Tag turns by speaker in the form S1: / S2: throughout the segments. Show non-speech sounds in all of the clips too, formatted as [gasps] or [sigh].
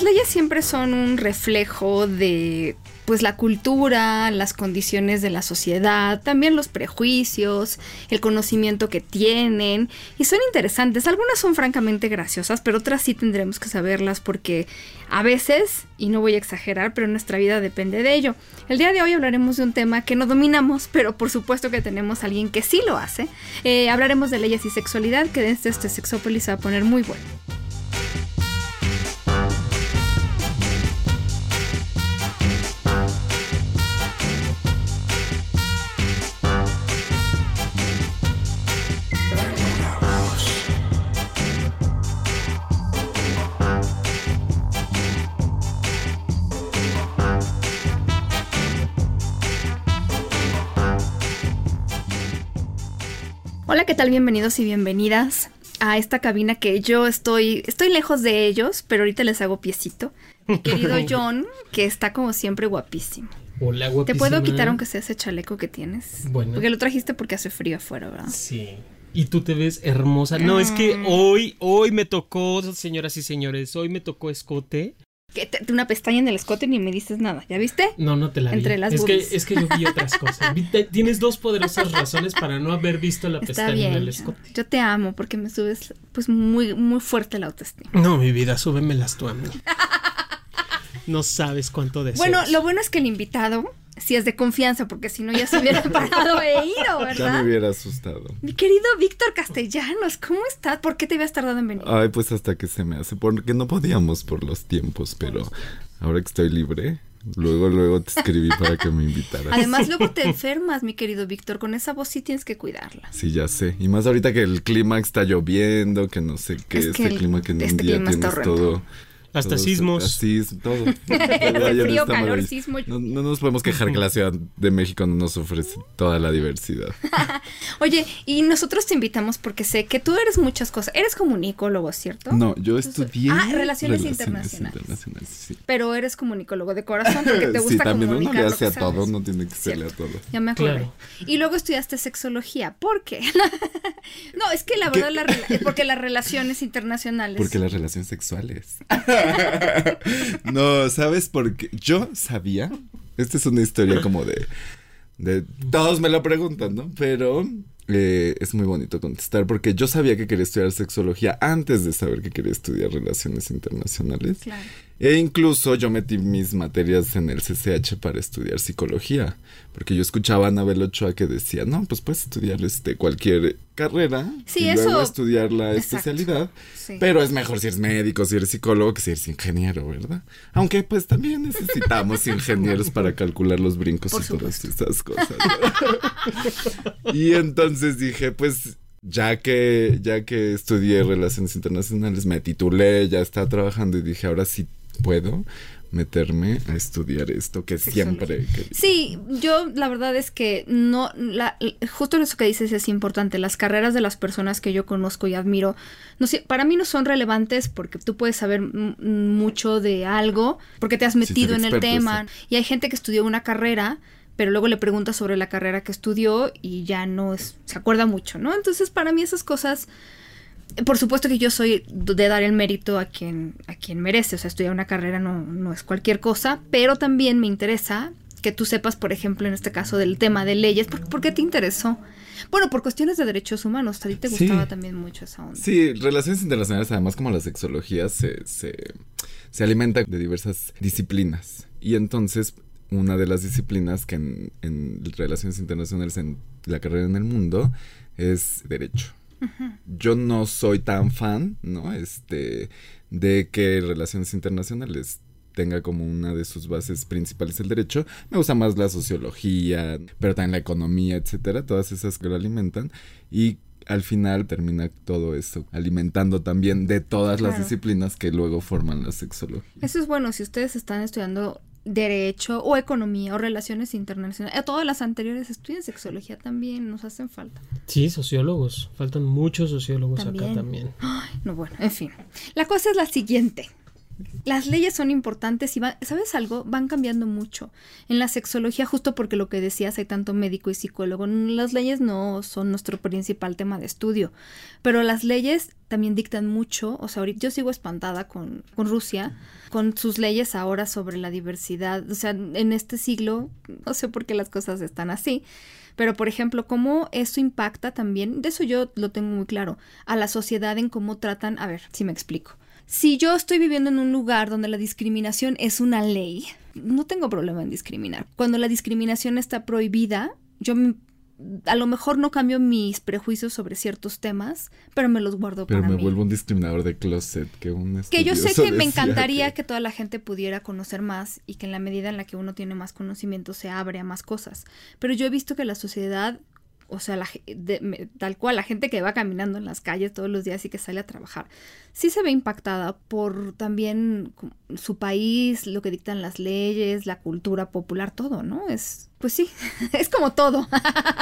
S1: Las leyes siempre son un reflejo de pues la cultura, las condiciones de la sociedad, también los prejuicios, el conocimiento que tienen y son interesantes. Algunas son francamente graciosas, pero otras sí tendremos que saberlas porque a veces, y no voy a exagerar, pero nuestra vida depende de ello. El día de hoy hablaremos de un tema que no dominamos, pero por supuesto que tenemos a alguien que sí lo hace. Eh, hablaremos de leyes y sexualidad, que desde este Sexópolis se va a poner muy bueno. Hola, ¿qué tal? Bienvenidos y bienvenidas a esta cabina que yo estoy, estoy lejos de ellos, pero ahorita les hago piecito. Mi [laughs] querido John, que está como siempre guapísimo.
S2: Hola,
S1: ¿Te
S2: guapísima.
S1: puedo quitar aunque sea ese chaleco que tienes?
S2: Bueno.
S1: Porque lo trajiste porque hace frío afuera, ¿verdad?
S2: Sí. Y tú te ves hermosa. No, es que
S1: Mm.
S2: hoy, hoy me tocó, señoras y señores, hoy me tocó escote.
S1: Que te- una pestaña en el escote ni me dices nada, ¿ya viste?
S2: No, no te la vi.
S1: Entre las
S2: es que, es que yo vi otras cosas. Vi- te- Tienes dos poderosas razones para no haber visto la [laughs]
S1: Está
S2: pestaña
S1: bien.
S2: en el escote.
S1: Yo te amo porque me subes pues muy, muy fuerte la autoestima.
S2: No, mi vida, súbemelas tú a mí. [laughs] No sabes cuánto deseas.
S1: Bueno, lo bueno es que el invitado sí es de confianza, porque si no ya se hubiera [laughs] parado e ido,
S3: Ya me
S1: ¿verdad?
S3: hubiera asustado.
S1: Mi querido Víctor Castellanos, ¿cómo estás? ¿Por qué te habías tardado en venir?
S3: Ay, pues hasta que se me hace, porque no podíamos por los tiempos, pero ahora que estoy libre, luego, luego te escribí [laughs] para que me invitaras.
S1: Además, luego te [laughs] enfermas, mi querido Víctor. Con esa voz sí tienes que cuidarla.
S3: Sí, ya sé. Y más ahorita que el clima está lloviendo, que no sé qué,
S1: Es que
S3: este
S1: el-
S3: clima que en
S1: este
S3: un día tienes todo.
S2: Hasta
S3: todo-
S2: sismos.
S3: Así, todo. [laughs]
S1: Frío,
S3: Frío,
S1: calor, sismo.
S3: No, no nos podemos quejar que la [laughs] Ciudad de México no nos ofrece toda la diversidad. [laughs]
S1: Oye, y nosotros te invitamos porque sé que tú eres muchas cosas. Eres comunicólogo, ¿cierto?
S3: No, yo estudié
S1: Ah, Relaciones Internacionales.
S3: internacionales, sí.
S1: Pero eres comunicólogo de corazón porque te gusta
S3: sí, también uno le hace a todo, no tiene que serle a todo.
S1: Ya me.
S2: Claro.
S1: Y luego estudiaste sexología. ¿Por qué? no, es que la verdad la porque las relaciones internacionales.
S3: Porque las relaciones sexuales. [laughs] no, ¿sabes por qué? Yo sabía. Esta es una historia como de. de todos me lo preguntan, ¿no? Pero eh, es muy bonito contestar porque yo sabía que quería estudiar sexología antes de saber que quería estudiar relaciones internacionales.
S1: Claro.
S3: E incluso yo metí mis materias en el CCH para estudiar psicología, porque yo escuchaba a Anabel Ochoa que decía, no, pues puedes estudiar este cualquier carrera
S1: Sí,
S3: y
S1: eso-
S3: luego estudiar la
S1: Exacto.
S3: especialidad,
S1: Sí.
S3: pero es mejor si eres médico, si eres psicólogo, que si eres ingeniero, ¿verdad? Aunque pues también necesitamos ingenieros [laughs] para calcular los brincos
S1: Por
S3: y todas esas cosas. [laughs] y entonces dije, pues ya que ya que estudié relaciones internacionales, me titulé, ya estaba trabajando y dije, ahora sí puedo meterme a estudiar esto que siempre.
S1: Sí, yo la verdad es que no, la, justo eso que dices es importante. Las carreras de las personas que yo conozco y admiro, no sé, para mí no son relevantes porque tú puedes saber mucho de algo porque te has metido en el tema. Y hay gente que estudió una carrera, pero luego le preguntas sobre la carrera que estudió y ya no es, se acuerda mucho, ¿no? Entonces para mí esas cosas por supuesto que yo soy de dar el mérito a quien, a quien merece. O sea, estudiar una carrera no, no es cualquier cosa, pero también me interesa que tú sepas, por ejemplo, en este caso del tema de leyes. ¿Por, por qué te interesó? Bueno, por cuestiones de derechos humanos. A ti te
S3: Sí.
S1: gustaba también mucho esa onda.
S3: Sí, relaciones internacionales, además como la sexología, se, se, se alimenta de diversas disciplinas. Y entonces, una de las disciplinas que en, en relaciones internacionales, en la carrera en el mundo, es derecho. Yo no soy tan fan, ¿no? Este, de que relaciones internacionales tenga como una de sus bases principales el derecho. Me gusta más la sociología, pero también la economía, etcétera, todas esas que lo alimentan. Y al final termina todo eso alimentando también de todas las disciplinas que luego forman la sexología.
S1: Eso es bueno si ustedes están estudiando derecho o economía o relaciones internacionales. A todas las anteriores estudian sexología también, nos hacen falta.
S2: Sí, sociólogos. Faltan muchos sociólogos
S1: También.
S2: acá también.
S1: No, bueno, en fin. La cosa es la siguiente. Las leyes son importantes y van, ¿sabes algo? Van cambiando mucho. En la sexología, justo porque lo que decías, hay tanto médico y psicólogo. Las leyes no son nuestro principal tema de estudio, pero las leyes también dictan mucho. O sea, ahorita yo sigo espantada con, con Rusia, con sus leyes ahora sobre la diversidad. O sea, en este siglo, no sé por qué las cosas están así. Pero, por ejemplo, cómo eso impacta también, de eso yo lo tengo muy claro, a la sociedad en cómo tratan, a ver, si me explico. Si yo estoy viviendo en un lugar donde la discriminación es una ley, no tengo problema en discriminar. Cuando la discriminación está prohibida, yo me- a lo mejor no cambio mis prejuicios sobre ciertos temas, pero me los guardo
S3: Pero
S1: para
S3: me
S1: mí.
S3: vuelvo un discriminador de closet que un
S1: Que yo sé que me encantaría
S3: que-
S1: que... toda la gente pudiera conocer más y que en la medida en la que uno tiene más conocimiento se abre a más cosas. Pero yo he visto que la sociedad, o sea, la, de- me- tal cual, la gente que va caminando en las calles todos los días y que sale a trabajar, sí se ve impactada por también su país, lo que dictan las leyes, la cultura popular, todo, ¿no? Es, pues sí, [laughs] es como todo.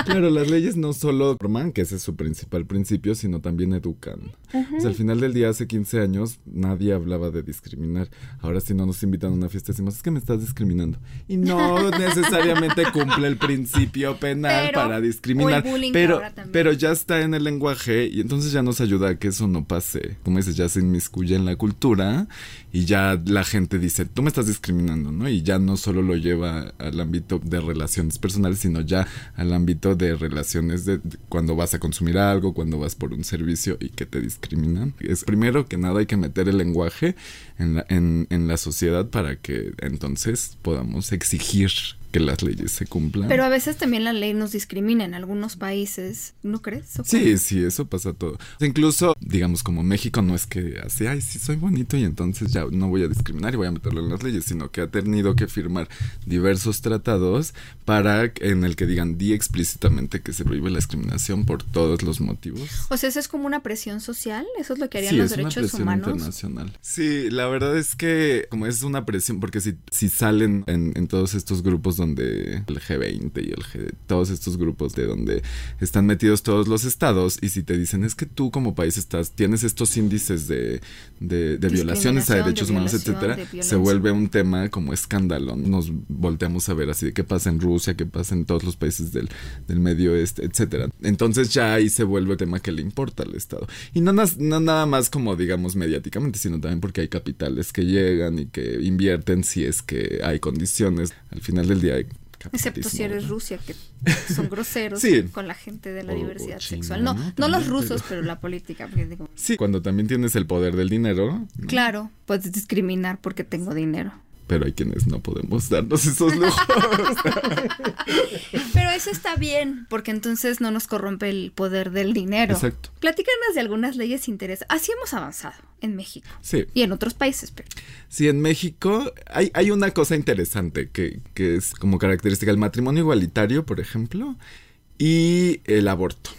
S3: Claro, las leyes no solo forman, que ese es su principal principio, sino también educan. O sea, al final del día, hace 15 años, nadie hablaba de discriminar. Ahora si no nos invitan a una fiesta, decimos, es que me estás discriminando. Y no [laughs] necesariamente cumple el principio penal
S1: Pero-
S3: para discriminar. Pero, pero ya está en el lenguaje y entonces ya nos ayuda a que eso no pase. Como dices, ya se inmiscuye en la cultura y ya la gente dice, tú me estás discriminando, ¿no? Y ya no solo lo lleva al ámbito de relaciones personales, sino ya al ámbito de relaciones de, cuando vas a consumir algo, cuando vas por un servicio y que te discriminan. Es primero que nada hay que meter el lenguaje en la sociedad para que entonces podamos exigir que las leyes se cumplan.
S1: Pero a veces también la ley nos discrimina en algunos países, ¿no crees? ¿O
S3: Sí, sí, eso pasa todo. Incluso, digamos, como México no es que así, ay, sí, soy bonito y entonces ya no voy a discriminar y voy a meterlo en las leyes, sino que ha tenido que firmar diversos tratados para en el que digan, di explícitamente que se prohíbe la discriminación por todos los motivos.
S1: O sea, eso es como una presión social, eso es lo que harían
S3: Sí,
S1: los
S3: es una
S1: derechos
S3: presión
S1: humanos.
S3: internacional. Sí, la verdad es que como es una presión, porque si, si salen en, en todos estos grupos donde el G20 y el G, todos estos grupos de donde están metidos todos los estados, y si te dicen es que tú como país estás, tienes estos índices de, de, de violaciones a derechos
S1: de
S3: humanos, etcétera,
S1: de
S3: se vuelve un tema como escándalo. Nos volteamos a ver así de qué pasa en Rusia, qué pasa en todos los países del, del medio oeste, etcétera. Entonces ya ahí se vuelve el tema que le importa al Estado. Y no, no nada más como digamos mediáticamente, sino también porque hay capitales que llegan y que invierten si es que hay condiciones. Al final del día
S1: Excepto si eres
S3: ¿no?
S1: Rusia, que [laughs] son groseros
S3: Sí.
S1: con la gente de la
S3: O- o
S1: diversidad
S3: China,
S1: sexual. No,
S3: ¿no?
S1: los rusos,
S3: pero-
S1: la política. digo,
S3: Sí, cuando también tienes el poder del dinero, ¿no?
S1: claro, puedes discriminar porque tengo dinero.
S3: Pero hay quienes no podemos darnos esos lujos. [laughs]
S1: Pero eso está bien, porque entonces no nos corrompe el poder del dinero.
S3: Exacto.
S1: Platícanos de algunas leyes interesantes. Así hemos avanzado en México
S3: Sí.
S1: y en otros países, pero
S3: Sí, en México hay, hay una cosa interesante que, que es como característica, el matrimonio igualitario, por ejemplo, y el aborto.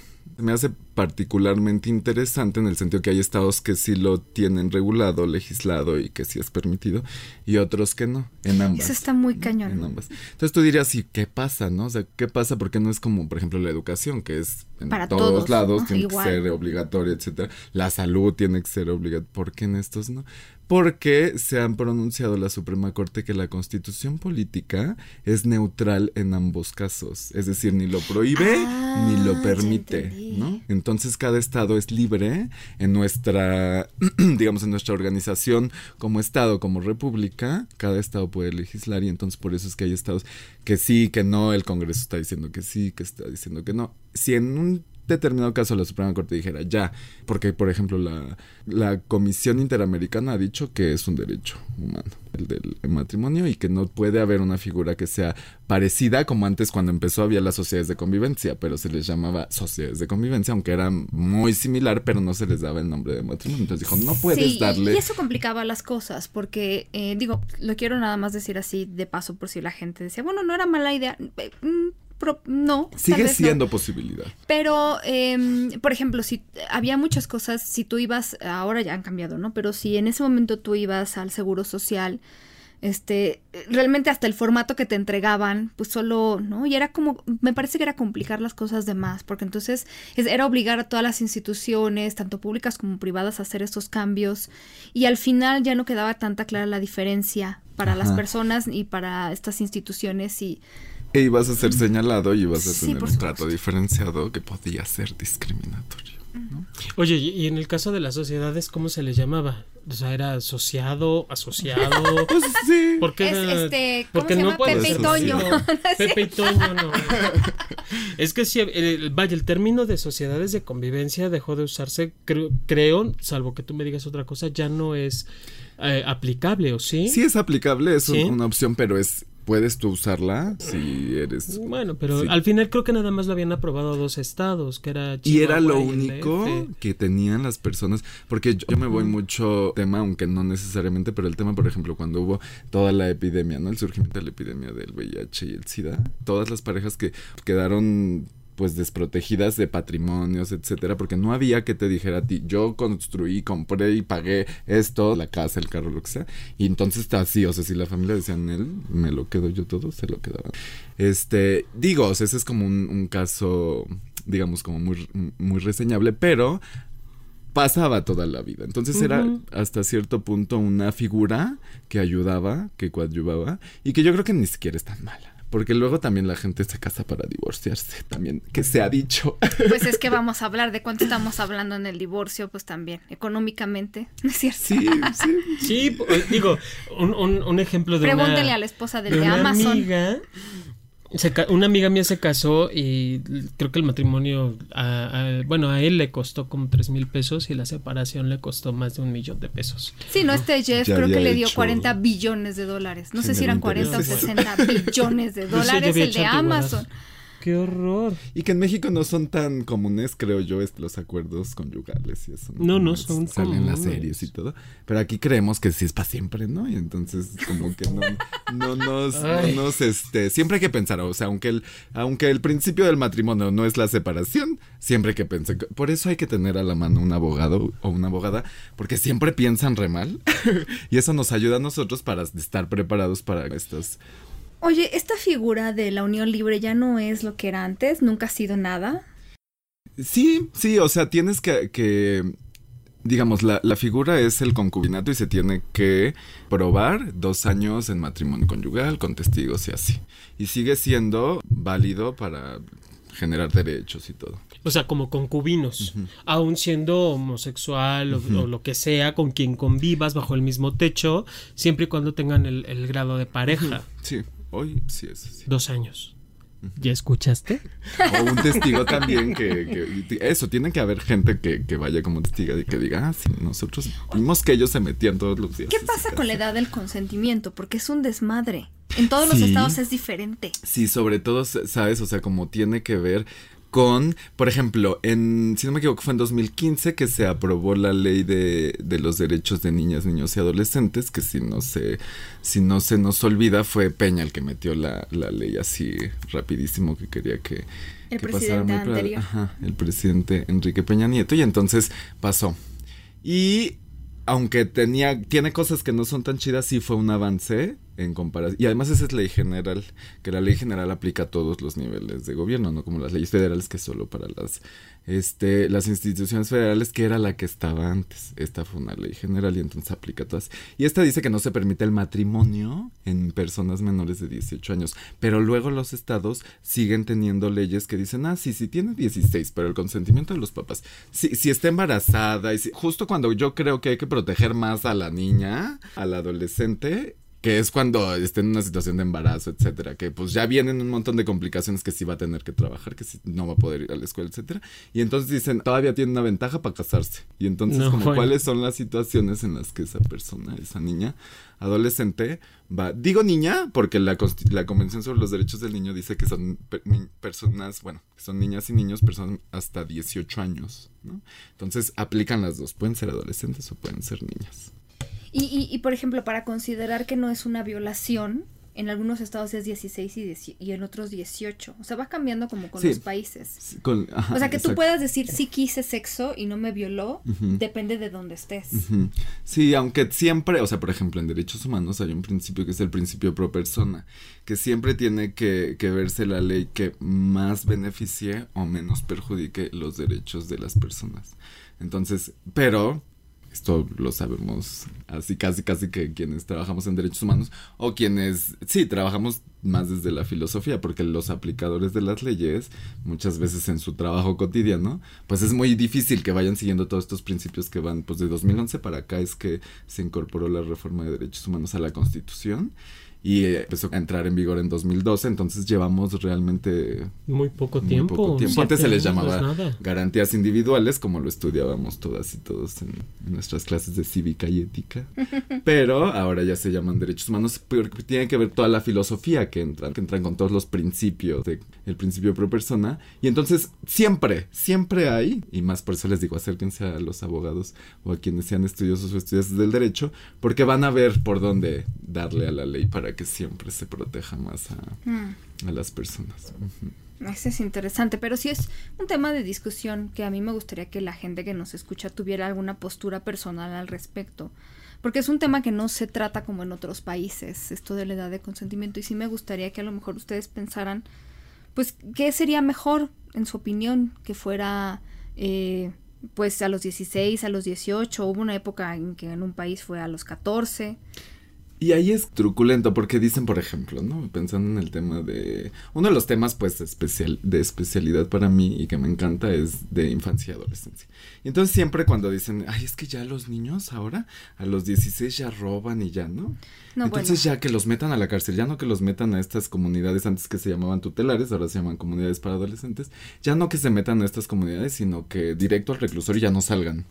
S3: Me hace particularmente interesante en el sentido que hay estados que sí lo tienen regulado, legislado y que sí es permitido, y otros que no, en ambas.
S1: eso está muy
S3: En
S1: cañón.
S3: ambas. Entonces tú dirías, ¿y qué pasa, no? O sea, ¿qué pasa? Porque no es como, por ejemplo, la educación, que es en
S1: Para
S3: todos,
S1: todos,
S3: lados,
S1: ¿no?
S3: tiene
S1: Igual.
S3: que ser obligatoria, etcétera. La salud tiene que ser obligatoria. ¿Por qué en estos no? Porque se han pronunciado la Suprema Corte que la constitución política es neutral en ambos casos. Es decir, ni lo prohíbe
S1: Ah,
S3: ni lo permite. ¿no? Entonces cada estado es libre en nuestra, [clears throat] digamos, en nuestra organización como estado, como república, cada estado puede legislar y entonces por eso es que hay estados que sí, que no, el Congreso está diciendo que sí, que está diciendo que no. Si en un determinado caso la Suprema Corte dijera ya, porque por ejemplo la, la Comisión Interamericana ha dicho que es un derecho humano el del matrimonio y que no puede haber una figura que sea parecida como antes cuando empezó había las sociedades de convivencia, pero se les llamaba sociedades de convivencia, aunque era muy similar, pero no se les daba el nombre de matrimonio. Entonces dijo, no puedes
S1: Sí,
S3: darle...
S1: Y eso complicaba las cosas, porque, eh, digo, lo quiero nada más decir así de paso por si la gente decía, bueno, no era mala idea. No.
S3: Sigue
S1: no.
S3: siendo posibilidad.
S1: Pero, em, por ejemplo, si había muchas cosas, si tú ibas, ahora ya han cambiado, ¿no? Pero si en ese momento tú ibas al seguro social, este, realmente hasta el formato que te entregaban, pues solo, ¿no? Y era como, me parece que era complicar las cosas de más, porque entonces es- era obligar a todas las instituciones, tanto públicas como privadas, a hacer estos cambios. Y al final ya no quedaba tanta clara la diferencia para las personas y para estas instituciones y
S3: E ibas a ser señalado y ibas a
S1: Sí,
S3: tener un
S1: supuesto.
S3: trato diferenciado que podía ser discriminatorio.
S2: Oye, y en el caso de las sociedades, ¿cómo se les llamaba? O sea, era asociado, asociado. [laughs]
S3: Pues sí.
S2: Porque
S1: Es,
S2: era-
S1: este, ¿cómo
S2: porque
S1: se
S2: no
S1: llama?
S2: puede
S1: Pepe y
S2: ser
S1: Toño. [laughs]
S2: Pepe y Toño, no. Es que sí, el- vaya, el término de sociedades de convivencia dejó de usarse, creo, creo, salvo que tú me digas otra cosa, ya no es eh, aplicable, ¿o sí?
S3: Sí es aplicable, es una opción, pero es puedes tú usarla si eres
S2: Bueno, pero
S3: Sí.
S2: al final creo que nada más lo habían aprobado dos estados, que era
S3: Y era lo
S2: Chihuahua y
S3: único que tenían las personas, porque yo, yo me voy mucho tema, aunque no necesariamente, pero el tema, por ejemplo, cuando hubo toda la epidemia, ¿no? El surgimiento de la epidemia del VIH y el SIDA, todas las parejas que quedaron pues desprotegidas de patrimonios, etcétera, porque no había que te dijera a ti, yo construí, compré y pagué esto, la casa, el carro, lo que sea, y entonces está así, o sea, si la familia decían él, me lo quedo yo todo, se lo quedaban. Este, digo, o sea, ese es como un, un caso, digamos, como muy, muy reseñable, pero pasaba toda la vida. Entonces era hasta cierto punto una figura que ayudaba, que coadyuvaba, y que yo creo que ni siquiera es tan mala. Porque luego también la gente se casa para divorciarse, también, que se ha dicho.
S1: Pues es que [laughs] vamos a hablar de cuánto estamos hablando en el divorcio, pues también, económicamente, ¿no es cierto?
S3: Sí, sí.
S2: Sí, digo, un, un- un ejemplo de
S1: Pregúntele
S2: una,
S1: a la esposa del
S2: de
S1: de,
S2: una
S1: Amazon.
S2: amiga. Se ca- una amiga mía se casó y creo que el matrimonio, a- a- bueno, a él le costó como tres mil pesos y la separación le costó más de un millón de pesos.
S1: Sí, no, este Jeff
S3: Ya
S1: creo que le dio
S3: hecho
S1: 40 billones de dólares. No sé si eran 40 o
S3: intereses.
S1: 60 billones de
S2: ya
S1: dólares el de. Amazon.
S2: ¡Qué horror!
S3: Y que en México no son tan comunes, creo yo, es- los acuerdos conyugales y eso.
S2: No, no
S3: Es-
S2: son
S3: Salen las series y todo. Pero aquí creemos que sí es para siempre, ¿no? Y entonces, como que no, no nos, no nos, este, siempre hay que pensar, o sea, aunque el, aunque el principio del matrimonio no es la separación, siempre hay que pensar. Por eso hay que tener a la mano un abogado o una abogada, porque siempre piensan re mal. [laughs] y eso nos ayuda a nosotros para estar preparados para estas
S1: Oye, esta figura de la unión libre ya no es lo que era antes, nunca ha sido nada.
S3: Sí, sí, o sea, tienes que, que digamos, la, la figura es el concubinato y se tiene que probar dos años en matrimonio conyugal con testigos y así. Y sigue siendo válido para generar derechos y todo.
S2: O sea, como concubinos, aún siendo homosexual o, o lo que sea, con quien convivas bajo el mismo techo, siempre y cuando tengan el, el grado de pareja.
S3: Sí, hoy sí es así.
S2: Dos años. ¿Ya escuchaste? [laughs]
S3: O un testigo también que, que- eso, tiene que haber gente que, que vaya como testigo y que diga, ah, sí, nosotros vimos que ellos se metían todos los días.
S1: ¿Qué pasa con la
S3: casa".
S1: edad del consentimiento? Porque es un desmadre. En todos los estados es diferente.
S3: Sí, sobre todo, ¿sabes? O sea, como tiene que ver con, por ejemplo, en, si no me equivoco, fue en 2015 que se aprobó la ley de, de los derechos de niñas, niños y adolescentes, que si no se, si no se nos olvida, fue Peña el que metió la, la ley así rapidísimo que quería que,
S1: El
S3: que
S1: presidente
S3: muy
S1: anterior.
S3: Ajá, el presidente Enrique Peña Nieto, y entonces pasó. Y aunque tenía, tiene cosas que no son tan chidas, sí fue un avance en comparación. Y además esa es ley general, que la ley general aplica a todos los niveles de gobierno, no como las leyes federales que solo para las, este, las instituciones federales, que era la que estaba antes. Esta fue una ley general y entonces aplica a todas. Y esta dice que no se permite el matrimonio en personas menores de 18 años, pero luego los estados siguen teniendo leyes que dicen, ah, sí, sí tiene 16, pero el consentimiento de los papás. Si, si está embarazada, y si- justo cuando yo creo que hay que proteger más a la niña, al adolescente, que es cuando esté en una situación de embarazo, etcétera, que pues ya vienen un montón de complicaciones que sí va a tener que trabajar, que sí no va a poder ir a la escuela, etcétera. Y entonces dicen, todavía tiene una ventaja para casarse. Y entonces,
S2: No,
S3: como
S2: bueno.
S3: cuáles son las situaciones en las que esa persona, esa niña, adolescente, va. Digo niña, porque la, la Convención sobre los Derechos del Niño dice que son personas, bueno, que son niñas y niños, personas hasta 18 años, ¿no? Entonces aplican las dos. Pueden ser adolescentes o pueden ser niñas.
S1: Y, y, y, por ejemplo, para considerar que no es una violación, en algunos estados es 16 y, y en otros 18. O sea, va cambiando como con
S3: Sí.
S1: los países.
S3: Con- ajá,
S1: o sea, que tú puedas decir sí quise sexo y no me violó, depende de dónde estés.
S3: Sí, aunque siempre, o sea, por ejemplo, en derechos humanos hay un principio que es el principio pro persona, que siempre tiene que, que verse la ley que más beneficie o menos perjudique los derechos de las personas. Entonces, pero esto lo sabemos así casi casi que quienes trabajamos en derechos humanos o quienes sí trabajamos más desde la filosofía porque los aplicadores de las leyes muchas veces en su trabajo cotidiano pues es muy difícil que vayan siguiendo todos estos principios que van pues de 2011 para acá es que se incorporó la reforma de derechos humanos a la Constitución y eh, empezó a entrar en vigor en 2012 entonces llevamos realmente
S2: Muy poco
S3: muy
S2: tiempo.
S3: poco tiempo.
S2: siete
S3: Antes se les llamaba
S2: no
S3: garantías individuales, como lo estudiábamos todas y todos en, en nuestras clases de cívica y ética. [laughs] Pero ahora ya se llaman derechos humanos porque tiene que ver toda la filosofía que entran, que entran con todos los principios de el principio pro persona. Y entonces siempre, siempre hay, y más por eso les digo, acérquense a los abogados o a quienes sean estudiosos o estudiantes del derecho, porque van a ver por dónde darle a la ley para que siempre se proteja más a,
S1: Mm.
S3: a las personas.
S1: Ese es interesante, pero sí es un tema de discusión que a mí me gustaría que la gente que nos escucha tuviera alguna postura personal al respecto. Porque es un tema que no se trata como en otros países, esto de la edad de consentimiento. Y sí me gustaría que a lo mejor ustedes pensaran, pues, ¿qué sería mejor, en su opinión, que fuera, eh, pues, a los 16, a los 18? Hubo una época en que en un país fue a los 14.
S3: Y ahí es truculento porque dicen, por ejemplo, ¿no? Pensando en el tema de... Uno de los temas, pues, especial, de especialidad para mí y que me encanta es de infancia y adolescencia. Y entonces siempre cuando dicen, ay, es que ya los niños ahora a los 16 ya roban y ya, ¿no?
S1: No,
S3: entonces
S1: bueno.
S3: ya que los metan a la cárcel, ya no que los metan a estas comunidades antes que se llamaban tutelares, ahora se llaman comunidades para adolescentes, ya no que se metan a estas comunidades, sino que directo al reclusorio ya no salgan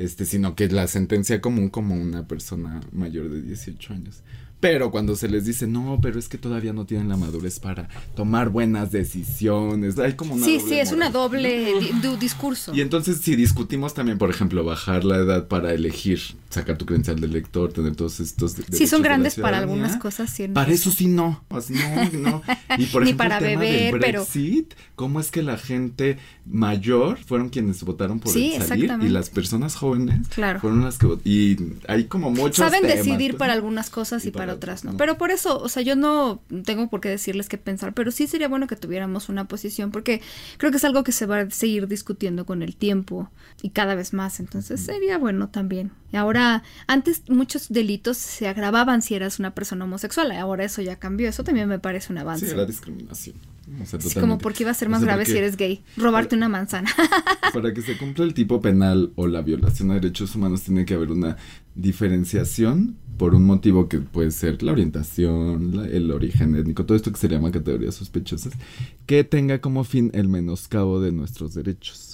S3: este, sino que la sentencia común como una persona mayor de 18 años. Pero cuando se les dice, no, pero es que todavía no tienen la madurez para tomar buenas decisiones, hay como una
S1: Sí,
S3: doble
S1: sí, es una doble di- discurso.
S3: Y entonces si discutimos también, por ejemplo, bajar la edad para elegir, sacar tu credencial de lector, tener todos estos
S1: Sí, son grandes para algunas cosas. sí,
S3: Para eso sí no, pues no, no. Y por [laughs]
S1: Ni
S3: ejemplo,
S1: para
S3: el tema del
S1: beber, pero-
S3: ¿cómo es que la gente mayor fueron quienes votaron por
S1: Sí,
S3: el salir y las personas jóvenes
S1: Claro.
S3: fueron las que vot- y hay como muchos
S1: Saben
S3: temas,
S1: decidir
S3: pues,
S1: para algunas cosas y,
S3: Y
S1: para, otras no.
S3: no.
S1: Pero por eso, o sea, yo no tengo por qué decirles qué pensar, pero sí sería bueno que tuviéramos una posición, porque creo que es algo que se va a seguir discutiendo con el tiempo y cada vez más. Entonces sería bueno también. Y ahora, antes muchos delitos se agravaban si eras una persona homosexual, ahora eso ya cambió. Eso también me parece un avance.
S3: Sí, era discriminación. O sea,
S1: como porque iba a ser
S3: O
S1: más
S3: sea,
S1: grave si eres gay. Robarte una manzana. [laughs]
S3: Para que se cumpla el tipo penal o la violación a derechos humanos tiene que haber una diferenciación por un motivo que puede ser la orientación, la- el origen étnico, todo esto que se llama categorías sospechosas, que tenga como fin el menoscabo de nuestros derechos.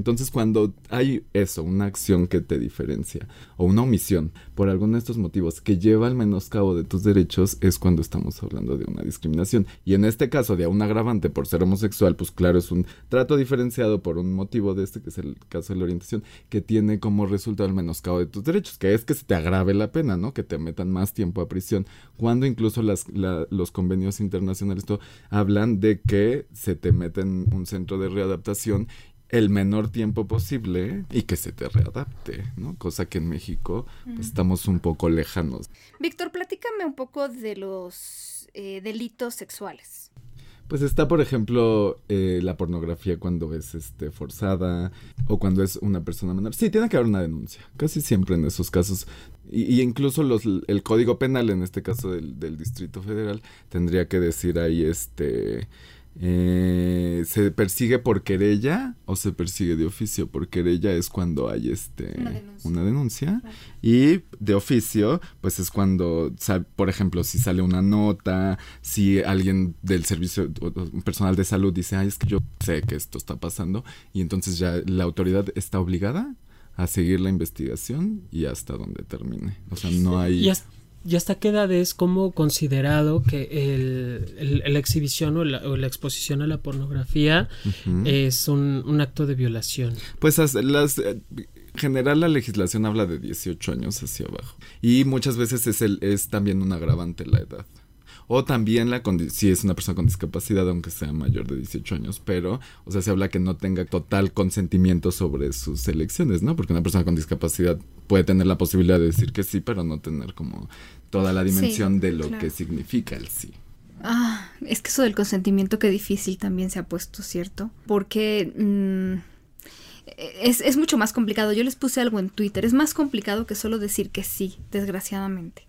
S3: Entonces, cuando hay eso, una acción que te diferencia, o una omisión por alguno de estos motivos que lleva al menoscabo de tus derechos, es cuando estamos hablando de una discriminación. Y en este caso, de un agravante por ser homosexual, pues claro, es un trato diferenciado por un motivo de este, que es el caso de la orientación, que tiene como resultado el menoscabo de tus derechos, que es que se te agrave la pena, ¿no? Que te metan más tiempo a prisión, cuando incluso las, la- los convenios internacionales todo, hablan de que se te mete en un centro de readaptación el menor tiempo posible y que se te readapte, ¿no? Cosa que en México pues, estamos un poco lejanos.
S1: Víctor, platícame un poco de los eh, delitos sexuales.
S3: Pues está, por ejemplo, eh, la pornografía cuando es este, forzada o cuando es una persona menor. Sí, tiene que haber una denuncia, casi siempre en esos casos. Y, y incluso los, el Código Penal, en este caso del, del Distrito Federal, tendría que decir ahí, este, eh, ¿se persigue por querella o se persigue de oficio? Por querella es cuando hay este,
S1: Una denuncia.
S3: una denuncia. Y de oficio, pues es cuando, por ejemplo, si sale una nota, si alguien del servicio, personal de salud dice, ay, es que yo sé que esto está pasando, y entonces ya la autoridad está obligada a seguir la investigación y hasta donde termine. O sea, no hay...
S2: ¿Y hasta, y hasta qué edad es como considerado que el, el- la exhibición o la, o la exposición a la pornografía es un, un acto de violación?
S3: Pues as- las eh, en general la legislación habla de 18 años hacia abajo y muchas veces es el es también un agravante la edad. O también la si es una persona con discapacidad, aunque sea mayor de 18 años, pero, o sea, se habla que no tenga total consentimiento sobre sus elecciones, ¿no? Porque una persona con discapacidad puede tener la posibilidad de decir que sí, pero no tener como toda la dimensión de lo que significa el sí.
S1: Ah, es que eso del consentimiento qué difícil también se ha puesto, ¿cierto? Porque mm, es, es, mucho más complicado. Yo les puse algo en Twitter. Es más complicado que solo decir que sí, desgraciadamente.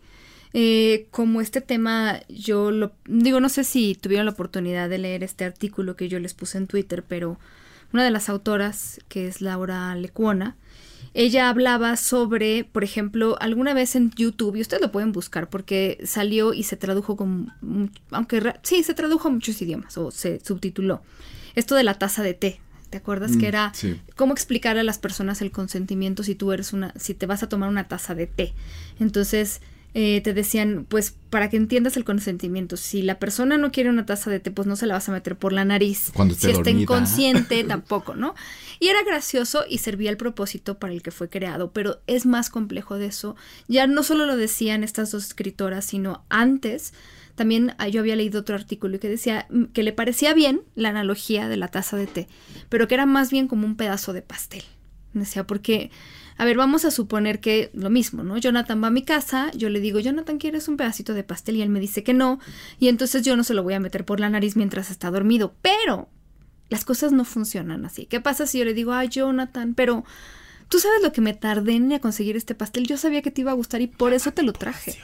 S1: Eh, como este tema, yo lo digo, no sé si tuvieron la oportunidad de leer este artículo que yo les puse en Twitter, pero una de las autoras, que es Laura Lecuona, ella hablaba sobre, por ejemplo, alguna vez en YouTube, y ustedes lo pueden buscar porque salió y se tradujo con, aunque sí, se tradujo a muchos idiomas o se subtituló. Esto de la taza de té, ¿Te acuerdas que mm, era cómo explicar a las personas el consentimiento si tú eres una, si te vas a tomar una taza de té? Entonces, eh, te decían, pues para que entiendas el consentimiento, si la persona no quiere una taza de té, pues no se la vas a meter por la nariz.
S3: Cuando
S1: si está inconsciente, [laughs] tampoco, ¿no? Y era gracioso y servía el propósito para el que fue creado, pero es más complejo de eso. Ya no solo lo decían estas dos escritoras, sino antes también ah, yo había leído otro artículo que decía mm, que le parecía bien la analogía de la taza de té, pero que era más bien como un pedazo de pastel. Decía, porque a ver, vamos a suponer que lo mismo, ¿no? Jonathan va a mi casa, yo le digo, Jonathan, ¿quieres un pedacito de pastel? Y él me dice que no, y entonces yo no se lo voy a meter por la nariz mientras está dormido, pero las cosas no funcionan así. ¿Qué pasa si yo le digo, ay, Jonathan, pero tú sabes lo que me tardé en conseguir este pastel? Yo sabía que te iba a gustar y por eso te lo traje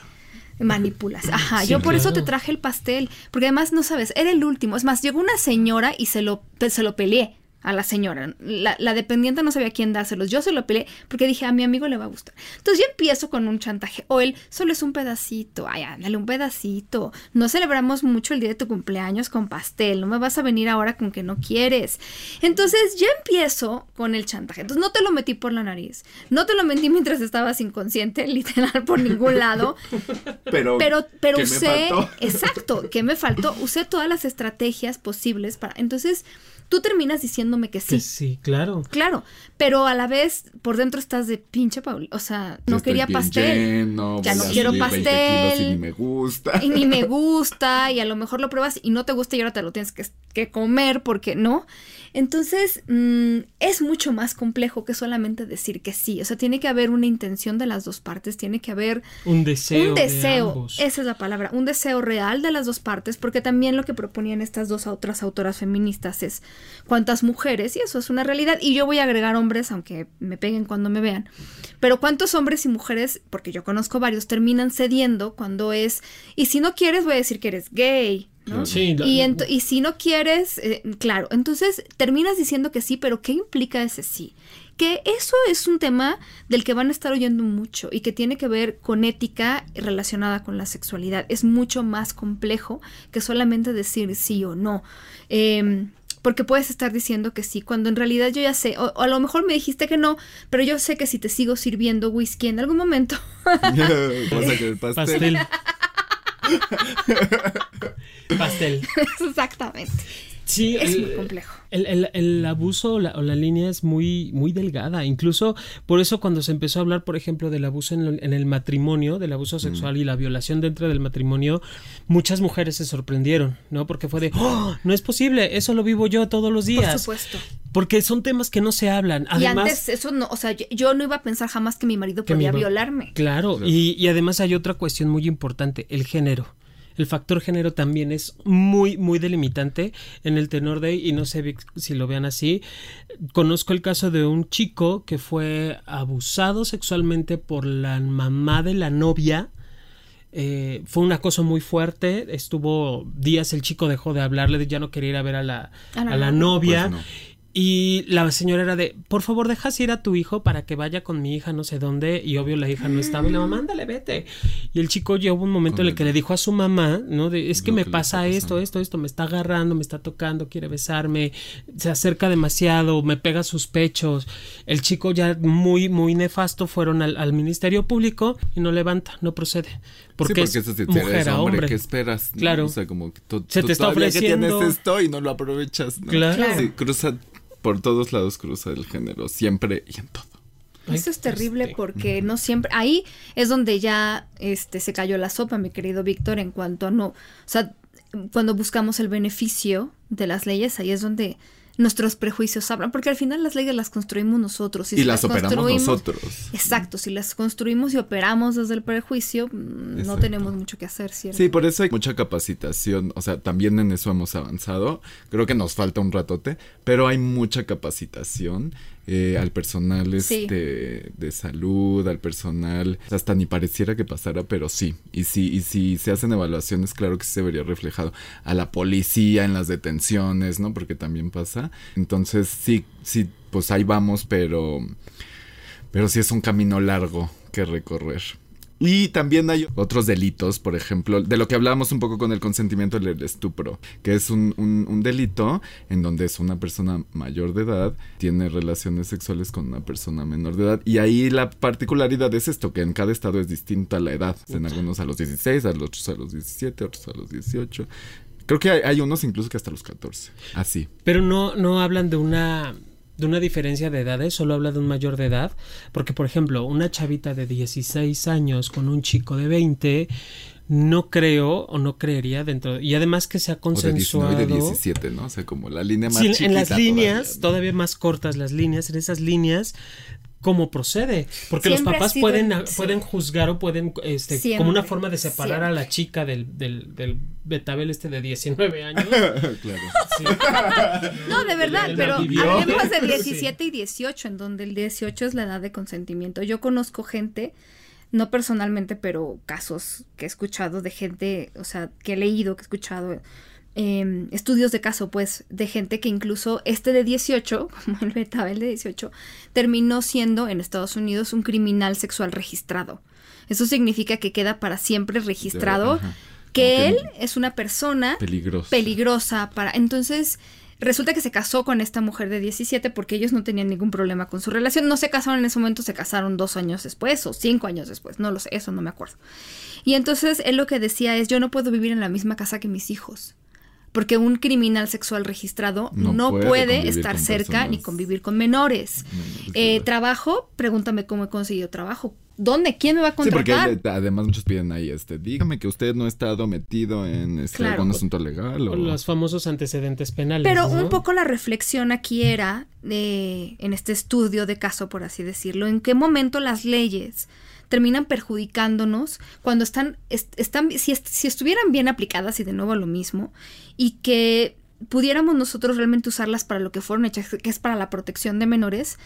S1: manipulas. Ajá, yo por eso te traje el pastel, porque además no sabes, era el último. Es más, llegó una señora y se lo, se lo peleé a la señora. La, la, dependiente no sabía quién dárselos. Yo se lo peleé porque dije, a mi amigo le va a gustar. Entonces yo empiezo con un chantaje. O él, solo es un pedacito. Ay, ándale, un pedacito. No celebramos mucho el día de tu cumpleaños con pastel. No me vas a venir ahora con que no quieres. Entonces yo empiezo con el chantaje. Entonces no te lo metí por la nariz. No te lo metí mientras estabas inconsciente, [laughs] literal, por ningún lado.
S3: pero,
S1: pero, pero usé, exacto, ¿qué me faltó? Usé todas las estrategias posibles para... Entonces tú terminas diciéndome que sí.
S2: sí, claro.
S1: Claro, pero a la vez por dentro estás de pinche Paul, o sea, no quería pastel. ya no quiero pastel.
S3: Y ni me gusta.
S1: Y ni me gusta, y a lo mejor lo pruebas y no te gusta y ahora te lo tienes que, que comer porque no. Entonces, mm, es mucho más complejo que solamente decir que sí. O sea, tiene que haber una intención de las dos partes, tiene que haber
S2: un deseo.
S1: Un deseo, esa es la palabra, un deseo real de las dos partes, porque también lo que proponían estas dos otras autoras feministas es cuántas mujeres, y eso es una realidad, y yo voy a agregar hombres, aunque me peguen cuando me vean, pero cuántos hombres y mujeres, porque yo conozco varios, terminan cediendo cuando es, y si no quieres, voy a decir que eres gay, y, y, si no quieres, eh, claro, entonces terminas diciendo que sí, pero ¿qué implica ese sí? Que eso es un tema del que van a estar oyendo mucho y que tiene que ver con ética relacionada con la sexualidad. Es mucho más complejo que solamente decir sí o no. Em, porque puedes estar diciendo que sí, cuando en realidad yo ya sé, o, a lo mejor me dijiste que no, pero yo sé que si te sigo sirviendo whisky en algún momento. [laughs] [laughs]
S2: pastel. Pastel. [laughs]
S1: Exactamente.
S2: Sí,
S1: es muy complejo.
S2: El, abuso o la, línea es muy, muy delgada. Incluso por eso cuando se empezó a hablar, por ejemplo, del abuso en, el matrimonio, del abuso sexual y la violación dentro del matrimonio, muchas mujeres se sorprendieron, ¿no? Porque fue de, oh, no es posible, eso lo vivo yo todos los días.
S1: Por supuesto.
S2: Porque son temas que no se hablan. Además,
S1: y antes eso no, o sea, yo, no iba a pensar jamás que mi marido podía violarme.
S2: Claro, Y, y además hay otra cuestión muy importante, el género el factor género también es muy, muy delimitante en el tenor de, y no sé si lo vean así, conozco el caso de un chico que fue abusado sexualmente por la mamá de la novia. Eh, fue un acoso muy fuerte, estuvo días el chico dejó de hablarle, ya no quería ir a ver a la, a la, novia. Pues y la señora era de, por favor, dejas ir a tu hijo para que vaya con mi hija no sé dónde. Y obvio la hija no estaba. Y la mamá, ándale, vete. Y el chico llegó un momento en el que le dijo a su mamá, ¿no? De, es que me pasa esto, esto, esto, me está agarrando, me está tocando, quiere besarme, se acerca demasiado, me pega sus pechos. El chico ya muy, muy nefasto fueron al, Ministerio Público y no levanta, no procede. Porque,
S3: sí, porque es mujer a hombre. ¿Qué esperas?
S2: Claro.
S3: O sea, como que tú,
S2: se te está ofreciendo.
S3: Que tienes esto y no lo aprovechas. ¿no?
S2: Claro.
S3: Sí, cruza por todos lados cruza el género, siempre y en todo.
S1: Eso es terrible este, porque no siempre, ahí es donde ya este se cayó la sopa, mi querido Víctor, en cuanto a no, o sea, cuando buscamos el beneficio de las leyes, ahí es donde nuestros prejuicios hablan, porque al final las leyes las construimos nosotros.
S3: Y, las, operamos nosotros.
S1: Exacto, si las construimos y operamos desde el prejuicio, mm, no tenemos mucho que hacer, ¿cierto?
S3: Sí, por eso hay mucha capacitación, o sea, también en eso hemos avanzado, creo que nos falta un ratote, pero hay mucha capacitación eh, al personal este, de salud, al personal, hasta ni pareciera que pasara, pero sí, y si, y si se hacen evaluaciones, claro que se vería reflejado a la policía en las detenciones, ¿no? Porque también pasa. Entonces, sí, sí, pues ahí vamos, pero, pero sí es un camino largo que recorrer. Y también hay otros delitos, por ejemplo, de lo que hablábamos un poco con el consentimiento del estupro, que es un, un, delito en donde es una persona mayor de edad, tiene relaciones sexuales con una persona menor de edad. Y ahí la particularidad es esto, que en cada estado es distinta la edad. En algunos a los 16, a los otros a los 17, otros a los 18. Creo que hay, hay unos incluso que hasta los 14. Así.
S2: Pero no, no hablan de una de una diferencia de edades, solo habla de un mayor de edad, porque por ejemplo, una chavita de 16 años con un chico de 20 no creo o no creería dentro y además que sea consensuado
S3: o de 17 no o sea como la línea más
S2: sí, en las líneas todavía, más cortas las líneas en esas líneas cómo procede, porque los papás pueden, pueden juzgar o pueden, este, como una forma de separar a la chica del, del, del, Betabel este de 19 años. [laughs]
S1: claro. No, de verdad, pero hablemos de 17 y 18, en donde el 18 es la edad de consentimiento. Yo conozco gente, no personalmente, pero casos que he escuchado de gente, o sea, que he leído, que he escuchado Em, estudios de caso, pues, de gente que incluso este de 18, [laughs] como el Betabel de 18, terminó siendo en Estados Unidos un criminal sexual registrado. Eso significa que queda para siempre registrado que él es una persona
S3: peligrosa.
S1: peligrosa para... Entonces, resulta que se casó con esta mujer de 17 porque ellos no tenían ningún problema con su relación. No se casaron en ese momento, se casaron dos años después o cinco años después. No lo sé, eso no me acuerdo. Y entonces él lo que decía es, yo no puedo vivir en la misma casa que mis hijos porque un criminal sexual registrado no, puede, estar cerca ni convivir con menores. Eh, trabajo, pregúntame cómo he conseguido trabajo. ¿Dónde? ¿Quién me va a contratar?
S3: Sí, porque además muchos piden ahí, este, dígame que usted no ha estado metido en este, algún asunto legal. O...
S2: Los famosos antecedentes penales.
S1: Pero un poco la reflexión aquí era, de, en este estudio de caso, por así decirlo, en qué momento las leyes terminan perjudicándonos cuando están, están si, si estuvieran bien aplicadas y de nuevo lo mismo, y que pudiéramos nosotros realmente usarlas para lo que fueron hechas, que es para la protección de menores,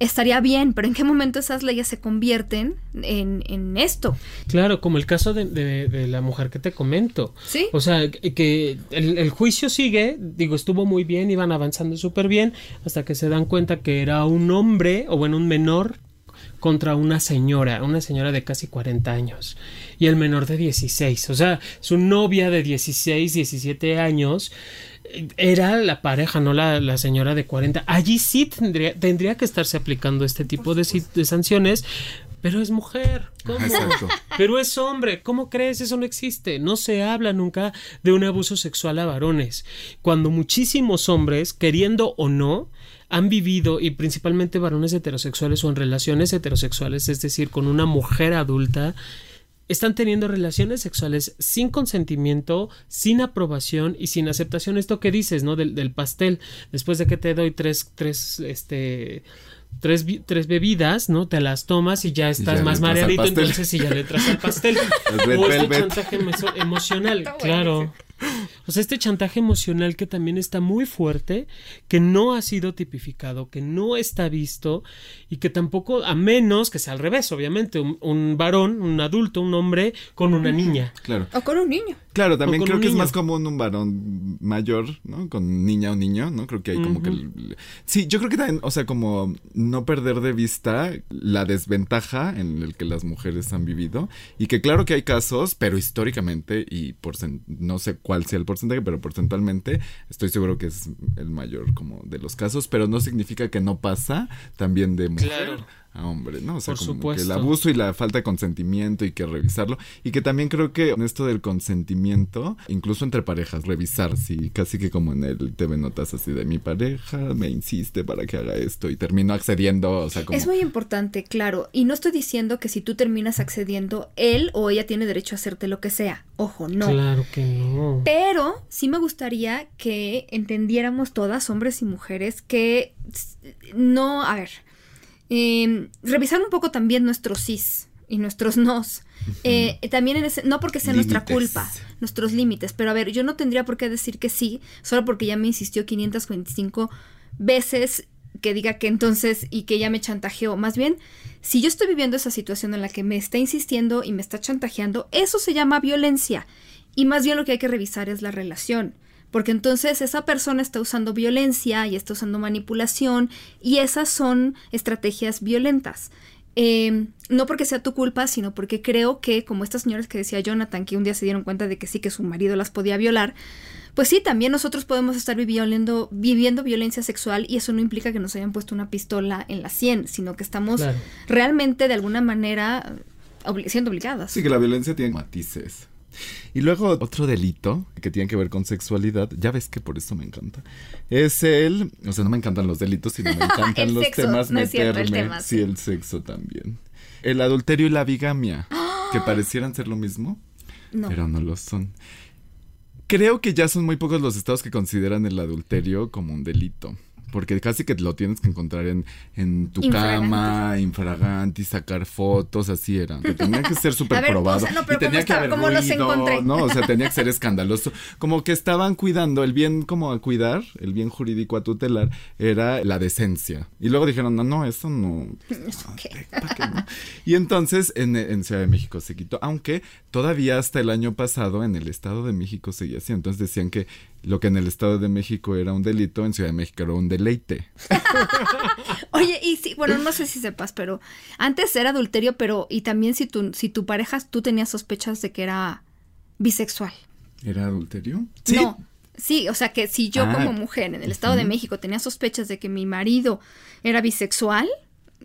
S1: estaría bien, pero ¿en qué momento esas leyes se convierten en, en esto?
S2: Claro, como el caso de, de, la mujer que te comento.
S1: Sí.
S2: O sea, que el, el juicio sigue, digo, estuvo muy bien, iban avanzando súper bien, hasta que se dan cuenta que era un hombre, o bueno, un menor contra una señora, una señora de casi 40 años y el menor de 16. O sea, su novia de 16, 17 años eh, era la pareja, no la, señora de 40. Allí sí tendría, tendría que estarse aplicando este tipo de, de sanciones, pero es mujer. ¿Cómo? [laughs] Pero es hombre. ¿Cómo crees? Eso no existe. No se habla nunca de un abuso sexual a varones. Cuando muchísimos hombres, queriendo o no, han vivido, y principalmente varones heterosexuales o en relaciones heterosexuales, es decir, con una mujer adulta, están teniendo relaciones sexuales sin consentimiento, sin aprobación y sin aceptación. Esto que dices, ¿no? Del, del pastel. Después de que te doy tres, tres, este tres, tres bebidas, ¿no? Te las tomas y ya estás más mareadito, entonces si ya le traes al pastel. [laughs] o este chantaje emocional, claro. [gasps] O sea, este chantaje emocional que también está muy fuerte, que no ha sido tipificado, que no está visto y que tampoco, a menos que sea al revés, obviamente, un, varón, un adulto, un hombre con una niña.
S3: Claro.
S1: O con un niño.
S3: Claro, también creo que es más común un varón mayor, ¿no? Con niña o niño, ¿no? Creo que hay como que... Sí, yo creo que también, o sea, como no perder de vista la desventaja en el que las mujeres han vivido y que claro que hay casos, pero históricamente y por no sé cuál sea el porcentaje, pero porcentualmente estoy seguro que es el mayor como de los casos, pero no significa que no pasa también de mujer a hombre, ¿no? O sea,
S2: Por
S3: como
S2: supuesto.
S3: que el abuso y la falta de consentimiento y que revisarlo. Y que también creo que en esto del consentimiento, incluso entre parejas, revisar, sí, casi que como en el TV Notas así de mi pareja me insiste para que haga esto y termino accediendo, o sea, como...
S1: Es muy importante, claro. Y no estoy diciendo que si tú terminas accediendo, él o ella tiene derecho a hacerte lo que sea. Ojo, no.
S2: Claro que no.
S1: Pero sí me gustaría que entendiéramos todas, hombres y mujeres, que no, a ver, eh, revisar un poco también nuestros sís y nuestros nos. Eh, también en ese, no porque sea nuestra culpa, nuestros límites, pero a ver, yo no tendría por qué decir que sí, solo porque ya me insistió 525 veces que diga que entonces y que ya me chantajeó. Más bien, si yo estoy viviendo esa situación en la que me está insistiendo y me está chantajeando, eso se llama violencia. Y más bien lo que hay que revisar es la relación. Porque entonces esa persona está usando violencia y está usando manipulación y esas son estrategias violentas. Eh, no porque sea tu culpa, sino porque creo que, como estas señoras que decía Jonathan, que un día se dieron cuenta de que sí, que su marido las podía violar, pues sí, también nosotros podemos estar viviendo, viviendo violencia sexual y eso no implica que nos hayan puesto una pistola en la sien, sino que estamos
S2: Claro.
S1: realmente de alguna manera obli- siendo obligadas.
S3: Sí, que la violencia tiene matices. Y luego otro delito que tiene que ver con sexualidad, ya ves que por eso me encanta, es el, o sea, no me encantan los delitos, sino me [laughs] encantan
S1: El
S3: los
S1: sexo,
S3: temas
S1: no el
S3: meterme.
S1: tema,
S3: sí,
S1: sí.
S3: el sexo también. El adulterio y la bigamia, que [gasps] parecieran ser lo mismo,
S1: No.
S3: pero no lo son. Creo que ya son muy pocos los estados que consideran el adulterio como un delito. Porque casi que lo tienes que encontrar en, en tu
S1: Infraganti.
S3: cama, infraganti, sacar fotos, así eran. Que tenía que ser [laughs] súper probado.
S1: o sea, no, pero
S3: y tenía
S1: ¿cómo
S3: que haber
S1: ¿Cómo los
S3: ruido,
S1: encontré?
S3: ¿no? O sea, tenía que ser [laughs] escandaloso. Como que estaban cuidando, el bien como a cuidar, el bien jurídico a tutelar, era la decencia. Y luego dijeron, no, no, eso no. [laughs]
S1: ¿Eso qué?
S3: ¿para qué no? Y entonces en, en Ciudad de México se quitó, aunque todavía hasta el año pasado en el Estado de México seguía así. Entonces decían que lo que en el Estado de México era un delito, en Ciudad de México era un deleite. [laughs]
S1: Oye, y sí, bueno, no sé si sepas, pero antes era adulterio, pero y también si tu, si tu pareja, tú tenías sospechas de que era bisexual.
S3: ¿Era adulterio?
S1: No. Sí, o sea que si yo
S3: Ah,
S1: como mujer en el Estado de México tenía sospechas de que mi marido era bisexual,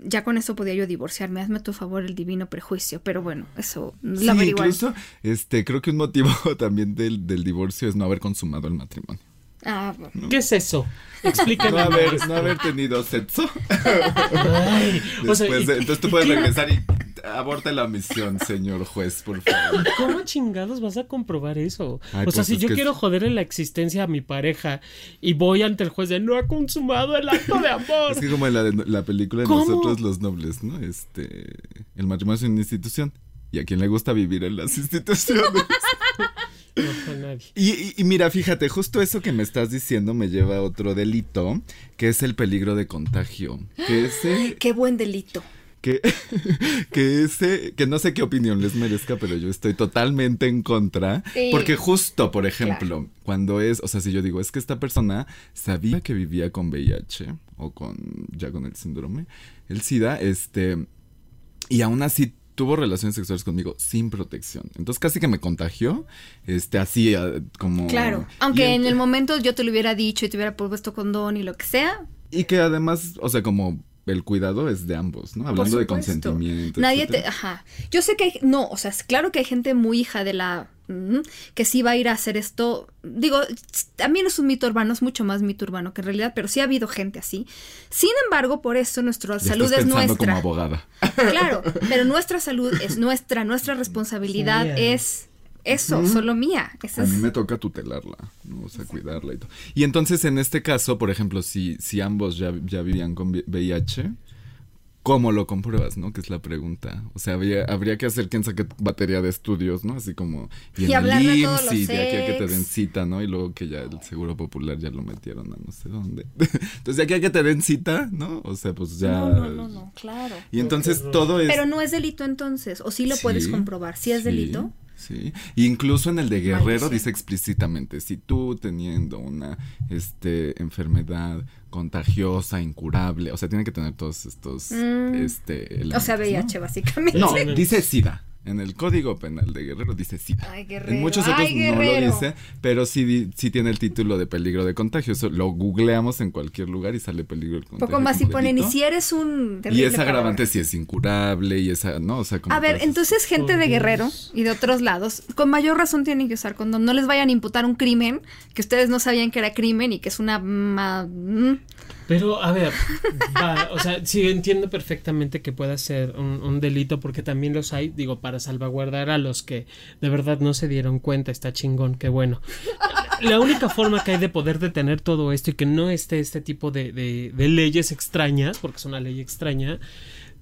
S1: ya con eso podía yo divorciarme. Hazme tu favor el divino prejuicio. Pero bueno, eso lo
S3: Sí,
S1: averiguaré.
S3: incluso, este, creo que un motivo [laughs] también del, del divorcio es no haber consumado el matrimonio.
S1: Ah, bueno.
S2: ¿Qué es eso? Explícame.
S3: No haber, no haber tenido sexo.
S2: Ay, o sea,
S3: Después
S2: ¿y-
S3: de- entonces tú puedes regresar y aborta la misión, señor juez, por favor.
S2: ¿Cómo chingados vas a comprobar eso?
S3: Ay,
S2: o sea,
S3: pues
S2: si yo quiero
S3: es-
S2: joderle la existencia a mi pareja y voy ante el juez de no ha consumado el acto de amor.
S3: Es que como en la, de- la película de
S2: ¿Cómo?
S3: Nosotros los Nobles, ¿no? Este, el matrimonio es una institución. Y a quien le gusta vivir en las instituciones. [laughs]
S2: No, a nadie.
S3: Y, y- y mira, fíjate, justo eso que me estás diciendo me lleva a otro delito, que es el peligro de contagio. Que ese, [gasps]
S1: Qué buen delito.
S3: que, [laughs] que ese, que no sé qué opinión les merezca, pero yo estoy totalmente en contra.
S1: Sí.
S3: Porque justo, por ejemplo, cuando es, o sea, si yo digo, es que esta persona sabía que vivía con VIH o con, ya con el síndrome, el SIDA, este, y aún así tuvo relaciones sexuales conmigo sin protección. Entonces casi que me contagió, este, así ah, como...
S1: Claro. Aunque en el momento yo te lo hubiera dicho y te hubiera puesto condón y lo que sea,
S3: Y que además, o sea, como el cuidado es de ambos, ¿no? Hablando de consentimiento.
S1: Nadie te, ajá. Yo sé que hay, no, o sea, es claro que hay gente muy hija de la mm, que sí va a ir a hacer esto. Digo, también es un mito urbano, es mucho más mito urbano que en realidad, pero sí ha habido gente así. Sin embargo, por eso nuestra
S3: Ya
S1: salud
S3: estás
S1: es
S3: pensando
S1: nuestra.
S3: como abogada.
S1: Claro, pero nuestra salud es nuestra, nuestra responsabilidad
S2: Sí.
S1: es eso, solo mía.
S3: A
S1: es-
S3: mí me toca tutelarla, ¿no? O sea, cuidarla y todo. Y entonces, en este caso, por ejemplo, si, si ambos ya, ya vivían con vi- VIH, ¿cómo lo compruebas, no? Que es la pregunta. O sea, habría, habría que hacer quien saque batería de estudios, ¿no? Así como...
S1: Y
S3: en el
S1: todos
S3: IMSS,
S1: los
S3: y de aquí a que te den cita, ¿no? Y luego que ya el Seguro Popular ya lo metieron a no sé dónde. [laughs] entonces, de aquí a que te den cita, ¿no? O sea, pues ya...
S1: No, no, no, no, claro.
S3: Y entonces todo es...
S1: Pero no es delito entonces, o sí lo puedes
S3: Sí,
S1: comprobar. Si es
S3: sí,
S1: delito.
S3: Sí. Incluso en el de Guerrero
S1: Maldición.
S3: dice explícitamente, si tú teniendo una este enfermedad contagiosa, incurable, o sea, tiene que tener todos estos
S1: Mm.
S3: este
S1: O sea, VIH, básicamente.
S3: No, dice SIDA. En el Código Penal de Guerrero dice sí.
S1: Ay, Guerrero.
S3: En muchos otros
S1: Ay,
S3: no lo dice, pero sí, sí tiene el título de peligro de contagio. Eso lo googleamos en cualquier lugar y sale peligro de contagio.
S1: Poco más si ponen, y si eres un...
S3: Y es agravante si es incurable y esa, ¿no? O sea, como
S1: A ver, entonces gente
S2: Por
S1: de. Guerrero y de otros lados, con mayor razón tienen que usar condón. No les vayan a imputar un crimen que ustedes no sabían que era crimen y que es una... ma- mm.
S2: Pero, a ver, va, o sea, sí entiendo perfectamente que pueda ser un, delito porque también los hay, digo, para salvaguardar a los que de verdad no se dieron cuenta, está chingón, qué bueno. La única forma que hay de poder detener todo esto y que no esté este tipo de, de, de leyes extrañas, porque es una ley extraña,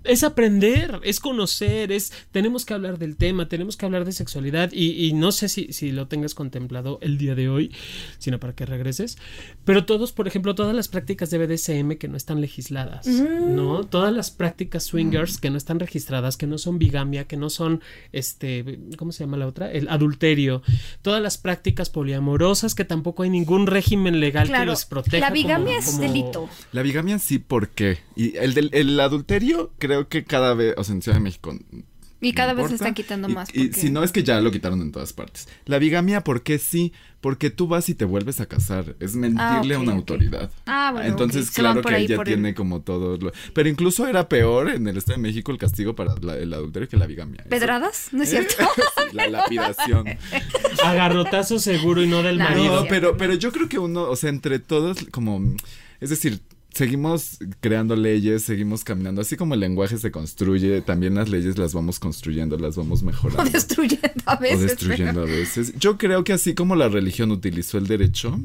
S2: es aprender, es conocer, es tenemos que hablar del tema, tenemos que hablar de sexualidad y, y no sé si, si lo tengas contemplado el día de hoy, sino para que regreses, pero todos, por ejemplo, todas las prácticas de BDSM que no están legisladas, ¿no? Todas las prácticas swingers que no están registradas, que no son bigamia, que no son, este, ¿cómo se llama la otra? El adulterio, todas las prácticas poliamorosas que tampoco hay ningún régimen legal que los proteja.
S1: la
S2: como-
S1: bigamia es
S2: como-
S1: delito.
S3: La bigamia sí, ¿por qué? Y el, del, el adulterio creo que cada vez, o sea, en Ciudad de México...
S1: Y cada
S3: no
S1: vez se están quitando más.
S3: Y,
S1: porque-
S3: si no es que ya lo quitaron en todas partes. La bigamia, ¿por qué sí? Porque tú vas y te vuelves a casar. Es mentirle a
S1: ok,
S3: una autoridad.
S1: Ah, bueno,
S3: Entonces, claro que
S1: ahí el-
S3: tiene como todo lo... Pero incluso era peor en el Estado de México el castigo para la- el adulterio que la bigamia. Eso-
S1: ¿Pedradas? ¿No es cierto?
S3: Sí, [laughs] la lapidación.
S2: Agarrotazo seguro y no del
S1: No,
S2: marido.
S3: No, pero, pero yo creo que uno, o sea, entre todos, como, es decir, seguimos creando leyes, seguimos caminando, así como el lenguaje se construye, también las leyes las vamos construyendo, las vamos [laughs]
S1: o
S3: mejorando.
S1: destruyendo a veces.
S3: o destruyendo a veces. Yo creo que así como la religión utilizó el derecho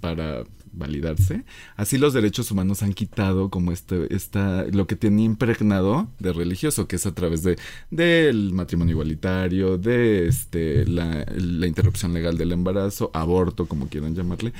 S3: para validarse, así los derechos humanos han quitado como este, esta, lo que tenía impregnado de religioso, que es a través de del matrimonio igualitario, de este la, la interrupción legal del embarazo, aborto, como quieran llamarle,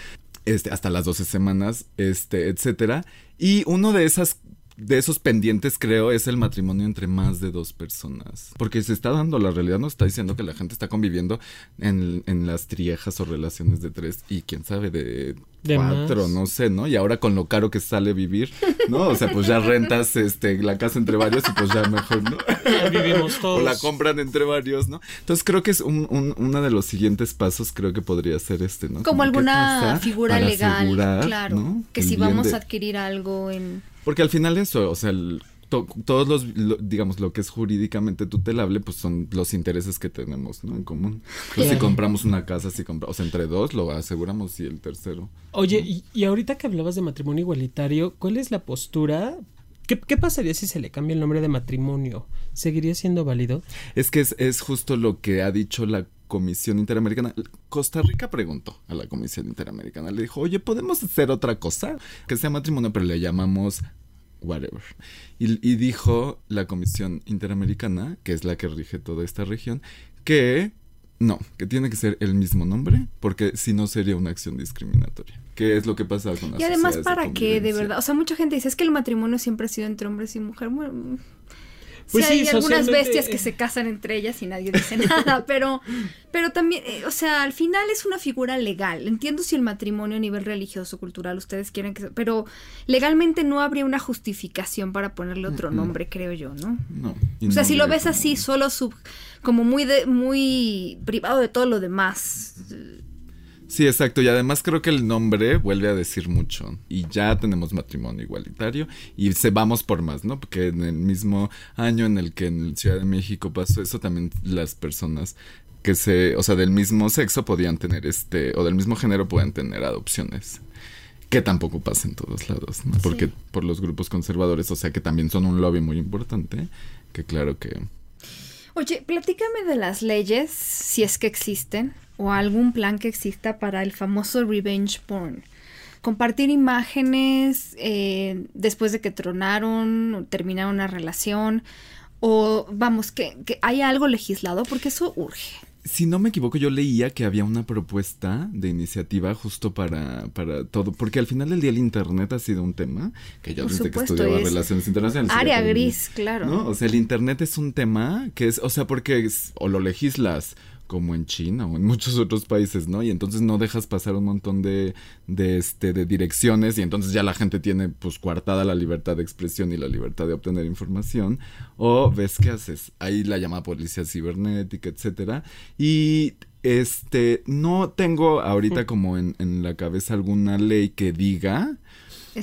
S3: este, hasta las 12 semanas, este, etcétera. Y uno de esas de esos pendientes, creo, es el matrimonio entre más de dos personas. Porque se está dando, la realidad nos está diciendo que la gente está conviviendo en, en las triejas o relaciones de tres y quién sabe de,
S2: De
S3: cuatro,
S2: más.
S3: no sé, ¿no? Y ahora con lo caro que sale vivir, ¿no? O sea, pues ya rentas este, la casa entre varios y pues ya mejor, ¿no?
S2: Ya vivimos todos. [laughs]
S3: O la compran entre varios, ¿no? Entonces creo que es un, un- uno de los siguientes pasos, creo que podría ser este, ¿no?
S1: Como
S3: ¿qué
S1: alguna figura legal,
S3: asegurar,
S1: claro.
S3: ¿no?
S1: Que
S3: el
S1: si vamos
S3: de-
S1: a adquirir algo en...
S3: porque al final eso, o sea, el- to- todos los, lo- digamos, lo que es jurídicamente tutelable, pues son los intereses que tenemos, ¿no? En común. Pues si compramos una casa, si compramos, o sea, entre dos lo aseguramos y el tercero.
S2: Oye, y, y ahorita que hablabas de matrimonio igualitario, ¿cuál es la postura? ¿Qué, qué pasaría si se le cambia el nombre de matrimonio? ¿Seguiría siendo válido?
S3: Es que es, es justo lo que ha dicho la Comisión Interamericana. Costa Rica preguntó a la Comisión Interamericana, le dijo, oye, ¿podemos hacer otra cosa? Que sea matrimonio, pero le llamamos whatever. Y, y dijo la Comisión Interamericana, que es la que rige toda esta región, que no, que tiene que ser el mismo nombre, porque si no sería una acción discriminatoria. ¿Qué es lo que pasa con las
S1: Y además, ¿para qué? De verdad. O sea, mucha gente dice, es que el matrimonio siempre ha sido entre hombres y mujer. Bueno,
S2: Pues
S1: sí,
S2: sí,
S1: hay algunas bestias que
S2: eh.
S1: se casan entre ellas y nadie dice [laughs] nada, pero, pero también, eh, o sea, al final es una figura legal. Entiendo si el matrimonio a nivel religioso, cultural, ustedes quieren que... se- Pero legalmente no habría una justificación para ponerle otro y creo yo, ¿no?
S3: No.
S1: O sea,
S3: no
S1: si lo ves
S3: como-
S1: así, solo sub, como muy de, muy privado de todo lo demás.
S3: Sí, exacto. Y además creo que el nombre vuelve a decir mucho. Y ya tenemos matrimonio igualitario. Y se vamos por más, ¿no? Porque en el mismo año en el que en Ciudad de México pasó eso, también las personas que se, o sea, del mismo sexo podían tener este, o del mismo género pueden tener adopciones. Que tampoco pasa en todos lados, ¿no? Porque por los grupos conservadores, o sea, que también son un lobby muy importante. Que claro que...
S1: Oye, platícame de las leyes, si es que existen, o algún plan que exista para el famoso revenge porn. Compartir imágenes eh, después de que tronaron o terminaron una relación, o vamos, que, que hay algo legislado, porque eso urge.
S3: Si no me equivoco, yo leía que había una propuesta de iniciativa justo para, para todo, porque al final del día el Internet ha sido un tema que yo
S1: Por
S3: desde
S1: supuesto,
S3: que estudiaba
S1: es
S3: relaciones internacionales.
S1: área gris, claro.
S3: ¿no? O sea, el Internet es un tema que es, o sea, porque es- o lo legislas como en China o en muchos otros países, ¿no? Y entonces no dejas pasar un montón de, de, este, de direcciones y entonces ya la gente tiene pues coartada la libertad de expresión y la libertad de obtener información. O ves qué haces, ahí la llama policía cibernética, etcétera. Y este, no tengo ahorita como en, en la cabeza alguna ley que diga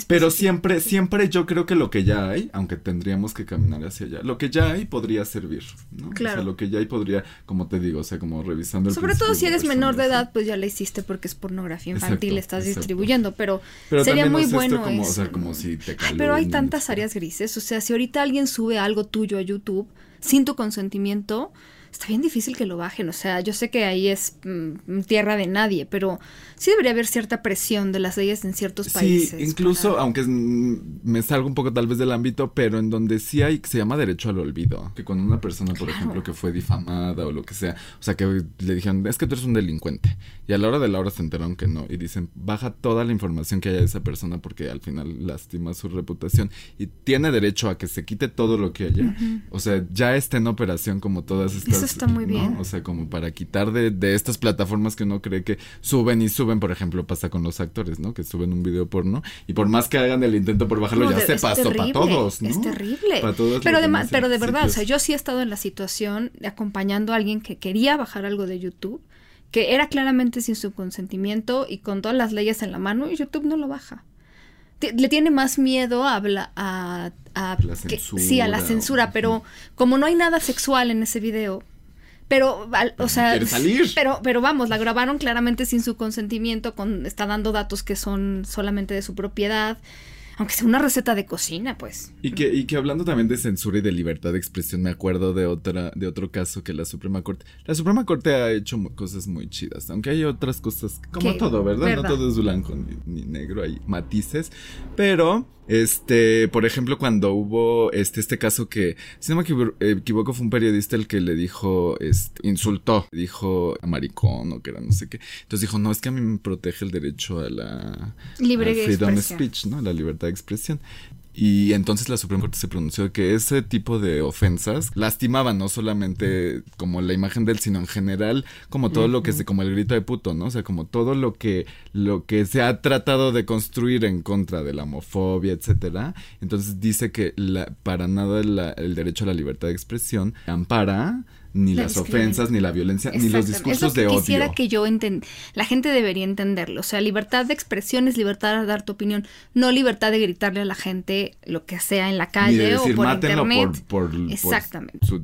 S3: pero siempre, siempre yo creo que lo que ya hay, aunque tendríamos que caminar hacia allá, lo que ya hay podría servir, ¿no? Claro. O sea, lo que ya hay podría, como te digo, o sea, como revisando el
S1: Sobre todo si eres menor de edad, pues ya la hiciste porque es pornografía infantil, estás distribuyendo, pero, sería muy bueno
S3: como, O sea, como si te
S1: Pero hay tantas áreas grises, o sea, si ahorita alguien sube algo tuyo a YouTube sin tu consentimiento, está bien difícil que lo bajen. O sea, yo sé que ahí es mm, tierra de nadie, pero sí debería haber cierta presión de las leyes en ciertos países.
S3: Sí, incluso, aunque me salgo un poco tal vez del ámbito, pero en donde sí hay, se llama derecho al olvido. Que cuando una persona, por ejemplo, que fue difamada o lo que sea, o sea, que le dijeron, es que tú eres un delincuente. Y a la hora de la hora se enteraron que no. Y dicen, baja toda la información que haya de esa persona porque al final lastima su reputación. Y tiene derecho a que se quite todo lo que haya. O sea, ya está en operación como todas estas
S1: está muy bien.
S3: O sea, como para quitar de, de, estas plataformas que uno cree que suben y suben, por ejemplo, pasa con los actores, ¿no? Que suben un video porno y por más que hagan el intento por bajarlo, ya se pasó para todos, ¿no?
S1: Es terrible.
S3: Para todos
S1: pero, de, pero de verdad, o sea, yo sí he estado en la situación de acompañando a alguien que quería bajar algo de YouTube que era claramente sin su consentimiento y con todas las leyes en la mano y YouTube no lo baja. le tiene más miedo a, a, a,
S3: la censura,
S1: sí, a la censura, pero como no hay nada sexual en ese video, pero, o sea, pero, pero vamos, la grabaron claramente sin su consentimiento, con, está dando datos que son solamente de su propiedad aunque sea una receta de cocina, pues.
S3: Y que, y que hablando también de censura y de libertad de expresión, me acuerdo de otra, de otro caso que la Suprema Corte. La Suprema Corte ha hecho cosas muy chidas, aunque hay otras cosas, como todo, ¿verdad? No todo es blanco ni, ni, negro, hay matices. Pero, este, por ejemplo, cuando hubo este, este caso que, si no me equivoco, fue un periodista el que le dijo, este, insultó, dijo a maricón o que era no sé qué. Entonces dijo, no, es que a mí me protege el derecho a la
S1: Libre
S3: freedom speech, ¿no? La libertad de expresión. Y entonces la Suprema Corte se pronunció que ese tipo de ofensas lastimaban no solamente como la imagen del, sino en general como todo lo que se, como el grito de puto, ¿no? O sea, como todo lo que, lo que se ha tratado de construir en contra de la homofobia, etcétera. Entonces dice que la, para nada el derecho a la libertad de expresión ampara ni las ofensas, ni la violencia, ni los discursos de odio.
S1: Quisiera que yo enten la gente debería entenderlo. O sea, libertad de expresión es libertad de dar tu opinión, no libertad de gritarle a la gente lo que sea en la calle o por internet.
S3: Por,
S1: Exactamente.
S3: su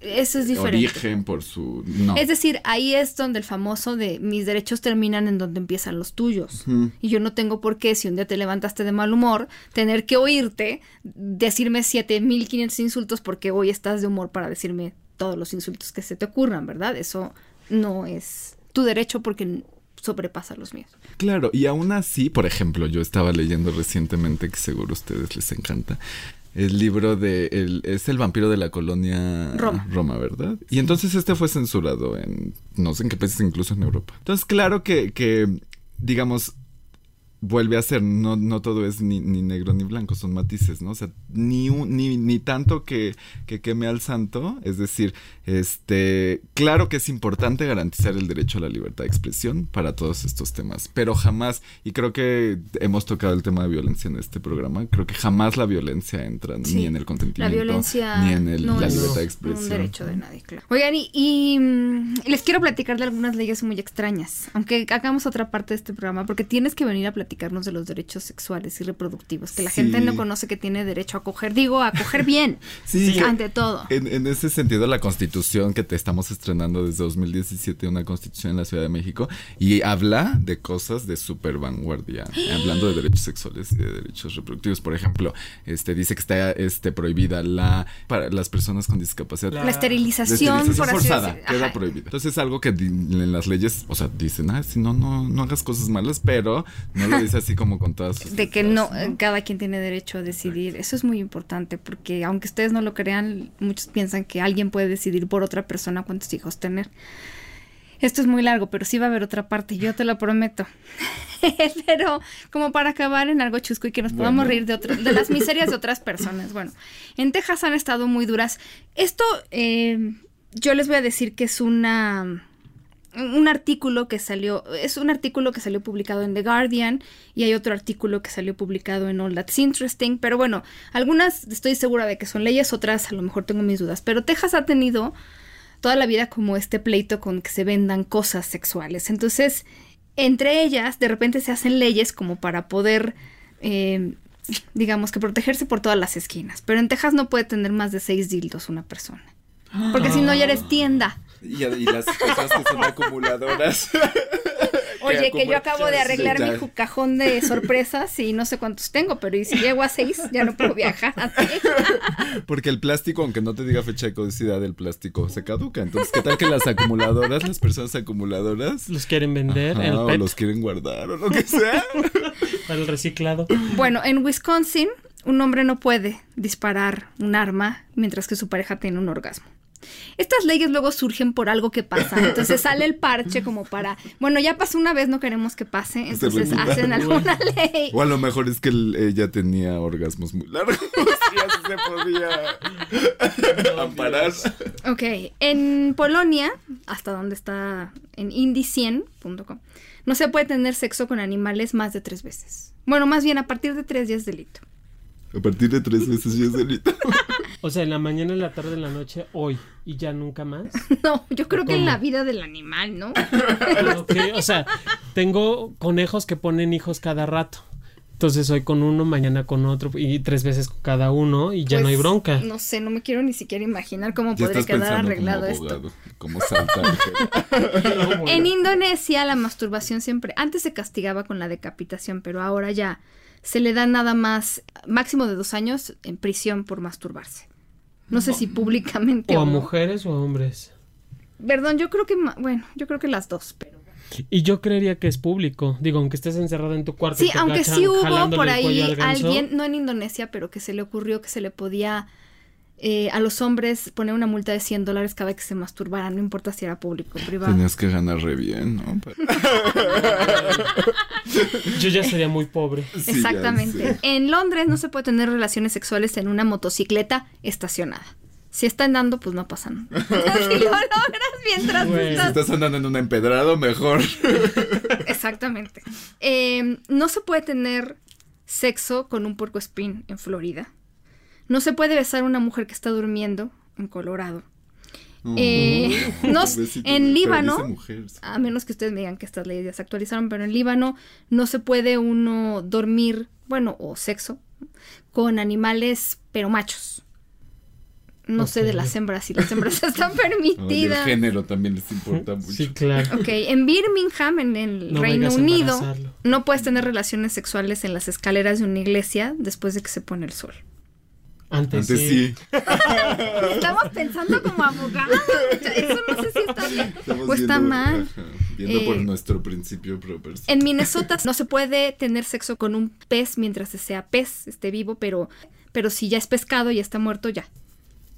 S1: Eso es diferente.
S3: origen, por su. No.
S1: Es decir, ahí es donde el famoso de mis derechos terminan en donde empiezan los tuyos. Y yo no tengo por qué, si un día te levantaste de mal humor, tener que oírte decirme 7500 insultos porque hoy estás de humor para decirme todos los insultos que se te ocurran, ¿verdad? Eso no es tu derecho porque sobrepasa los míos.
S3: Claro, y aún así, por ejemplo, yo estaba leyendo recientemente, que seguro a ustedes les encanta, el libro de el, es el vampiro de la colonia
S1: Roma.
S3: Roma, ¿verdad? Y entonces este fue censurado en no sé en qué países, incluso en Europa. Entonces, claro que, que digamos, vuelve a ser, no, no todo es ni, ni, negro ni blanco, son matices, ¿no? O sea, ni, ni, ni tanto que, que, queme al santo, es decir, este, claro que es importante garantizar el derecho a la libertad de expresión para todos estos temas, pero jamás, y creo que hemos tocado el tema de violencia en este programa, creo que jamás la violencia entra ni en el consentimiento, ni en el, la libertad de expresión.
S1: un derecho de nadie, claro. Oigan, y, y, mm, les quiero platicar de algunas leyes muy extrañas, aunque hagamos otra parte de este programa, porque tienes que venir a platicar de los derechos sexuales y reproductivos, que la gente no conoce que tiene derecho a coger, digo, a coger bien, [laughs] sí, ante todo.
S3: En, ese sentido, la constitución que te estamos estrenando desde 2017, una constitución en la Ciudad de México, y habla de cosas de super vanguardia, hablando de derechos sexuales y de derechos reproductivos. Por ejemplo, este dice que está este, prohibida la para las personas con discapacidad.
S1: La, esterilización,
S3: forzada queda prohibida. Entonces es algo que en las leyes, o sea, dicen, ah, si no, no, no hagas cosas malas, pero no lo es así como con todas sus [laughs]
S1: De que no, cada quien tiene derecho a decidir. Eso es muy importante porque aunque ustedes no lo crean, muchos piensan que alguien puede decidir por otra persona cuántos hijos tener. Esto es muy largo, pero sí va a haber otra parte, yo te lo prometo. [laughs] pero como para acabar en algo chusco y que nos podamos reír de, de las miserias de otras personas. Bueno, en Texas han estado muy duras. Esto, eh, yo les voy a decir que es una un artículo que salió, es un artículo que salió publicado en The Guardian y hay otro artículo que salió publicado en All That's Interesting, pero bueno, algunas estoy segura de que son leyes, otras a lo mejor tengo mis dudas, pero Texas ha tenido toda la vida como este pleito con que se vendan cosas sexuales, entonces entre ellas de repente se hacen leyes como para poder... Eh, digamos que protegerse por todas las esquinas, pero en Texas no puede tener más de seis dildos una persona. Porque si no ya eres tienda.
S3: Y, y las cosas que son acumuladoras. [laughs]
S1: Oye, que yo acabo de arreglar mi cajón de sorpresas y no sé cuántos tengo, pero y si llego a seis, ya no puedo viajar. [laughs]
S3: Porque el plástico, aunque no te diga fecha de caducidad, el plástico se caduca. Entonces, ¿qué tal que las acumuladoras, las personas acumuladoras,
S2: Los quieren vender
S3: ajá,
S2: el
S3: o
S2: PET
S3: los quieren guardar o lo que sea? [laughs]
S2: para el reciclado.
S1: Bueno, en Wisconsin, un hombre no puede disparar un arma mientras que su pareja tiene un orgasmo. Estas leyes luego surgen por algo que pasa. Entonces sale el parche como para, bueno, ya pasó una vez, no queremos que pase, entonces hacen alguna ley.
S3: O a lo mejor es que el- ella tenía orgasmos muy largos y así se podía amparar.
S1: Ok, en Polonia, hasta donde está en indie100.com, no se puede tener sexo con animales más de tres veces. Bueno, más bien a partir de tres días delito.
S3: A partir de tres veces ya es delito.
S2: O sea, en la mañana, en la tarde, en la noche, hoy y ya nunca más. [laughs]
S1: No, yo creo que en la vida del animal, ¿no? [laughs]
S2: O sea, tengo conejos que ponen hijos cada rato. Entonces hoy con uno, mañana con otro y tres veces con cada uno y ya no hay
S1: Pues,
S2: bronca.
S1: No sé, no me quiero ni siquiera imaginar cómo
S3: Ya
S1: podría quedar arreglado
S3: como
S1: esto. [laughs]
S3: como.
S1: En Indonesia la masturbación siempre, antes se castigaba con la decapitación, pero ahora ya se le da nada más, máximo de dos años en prisión por masturbarse. No sé si públicamente
S2: O a
S1: no.
S2: mujeres o a hombres.
S1: Perdón, yo creo que, bueno, yo creo que las dos, pero...
S2: Y yo creería que es público. Digo, aunque estés encerrado en tu cuarto. y
S1: Sí, aunque sí hubo por ahí
S2: al
S1: alguien, no en Indonesia, pero que se le ocurrió que se le podía eh, a los hombres poner una multa de 100 dólares cada vez que se masturbaran, no importa si era público o privado.
S3: Tenías que ganar re bien, ¿no? [laughs]
S2: Yo ya sería muy pobre.
S3: Sí,
S1: Exactamente. En Londres no se puede tener relaciones sexuales en una motocicleta estacionada. Si está andando, pues no pasa nada. [laughs] [laughs] si lo logras mientras
S2: Bueno.
S3: Si
S1: estás...
S3: estás andando en un empedrado, mejor.
S1: Exactamente. Eh, no se puede tener sexo con un puercoespín en Florida. No se puede besar a una mujer que está durmiendo en Colorado. Eh, [laughs] no en Líbano,
S3: dice mujer, sí.
S1: a menos que ustedes me digan que estas leyes ya se actualizaron, pero en Líbano no se puede uno dormir, bueno, o sexo, con animales, pero machos. No sé de las hembras, si las hembras [laughs] están
S3: Oye, el
S1: permitidas.
S3: género también les importa mucho.
S2: Sí, claro.
S1: Ok, en Birmingham, en el
S2: No
S1: Reino Unido, no puedes tener relaciones sexuales en las escaleras de una iglesia después de que se pone el sol.
S2: Antes,
S3: Antes
S2: sí.
S3: sí.
S1: Estamos pensando como abogados. Eso no sé si está bien
S3: Estamos
S1: o está
S3: viendo-
S1: mal.
S3: ajá, viendo por
S1: Eh,
S3: nuestro principio pro persona.
S1: En Minnesota no se puede tener sexo con un pez mientras sea pez, esté vivo, pero, pero si ya es pescado y está muerto, ya.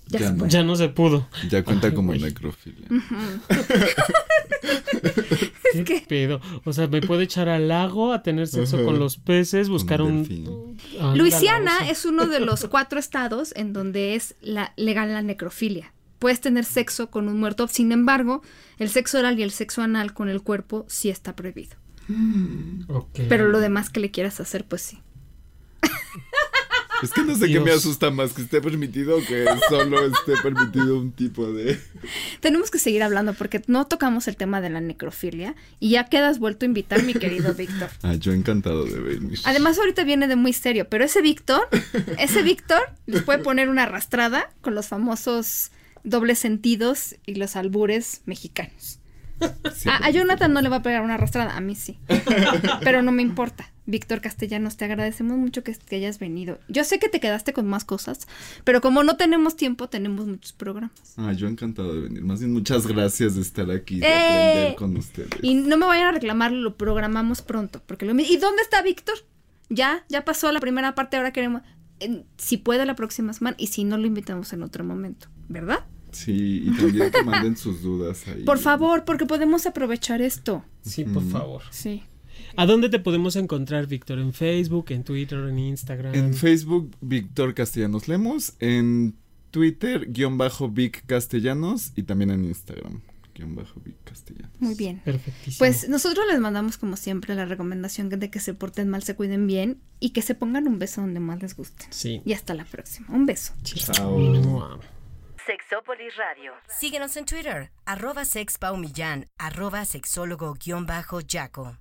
S1: Ya,
S3: no.
S1: puede.
S2: Ya no se pudo.
S3: Ya cuenta
S2: Ay,
S3: como necrofilia. [laughs]
S2: ¿Qué pedo? O sea, me puedo echar al lago a tener sexo
S3: Ajá.
S2: con los peces, buscar
S3: un.
S2: Ah,
S1: Luisiana es uno de los cuatro estados en donde es la, legal la necrofilia. Puedes tener sexo con un muerto, sin embargo, el sexo oral y el sexo anal con el cuerpo sí está prohibido. Pero lo demás que le quieras hacer, pues sí.
S3: Es que no sé qué me asusta más, que esté permitido o que solo esté permitido un tipo de...
S1: Tenemos que seguir hablando porque no tocamos el tema de la necrofilia y ya quedas vuelto a invitar, mi querido [laughs] Víctor.
S3: Ah, yo encantado de venir.
S1: Además, ahorita viene de muy serio, pero ese Víctor, ese [laughs] Víctor les puede poner una arrastrada con los famosos dobles sentidos y los albures mexicanos.
S3: Sí,
S1: A, a Jonathan no le va a pegar una arrastrada, a mí sí. Pero no me importa. Víctor Castellanos, te agradecemos mucho que, que hayas venido. Yo sé que te quedaste con más cosas, pero como no tenemos tiempo, tenemos muchos programas.
S3: Ah, yo encantado de venir. Más bien, muchas gracias de estar aquí, de
S1: ¡Eh!
S3: aprender con ustedes.
S1: Y no me vayan a reclamar, lo programamos pronto. Porque lo, ¿Y dónde está Víctor? Ya, ya pasó la primera parte, ahora queremos... en- si puede la próxima semana y si no lo invitamos en otro momento, ¿verdad?
S3: Sí, y también que manden sus dudas ahí.
S1: Por favor, porque podemos aprovechar esto.
S2: Sí, por favor.
S1: Sí.
S2: ¿A dónde te podemos encontrar, Víctor? ¿En Facebook, en Twitter, en Instagram?
S3: En Facebook, Víctor Castellanos Lemos. En Twitter, guion bajo Vic Castellanos. Y también en Instagram. guion bajo vi castellano.
S1: Muy bien.
S2: Perfectísimo.
S1: Pues nosotros les mandamos como siempre la recomendación de que se porten mal, se cuiden bien y que se pongan un beso donde más les guste.
S2: sí.
S1: Y hasta la próxima. Un beso.
S3: Chao.
S4: Sexópolis Radio. Síguenos en Twitter, arroba sexpaumillán, arroba sexólogo-yaco.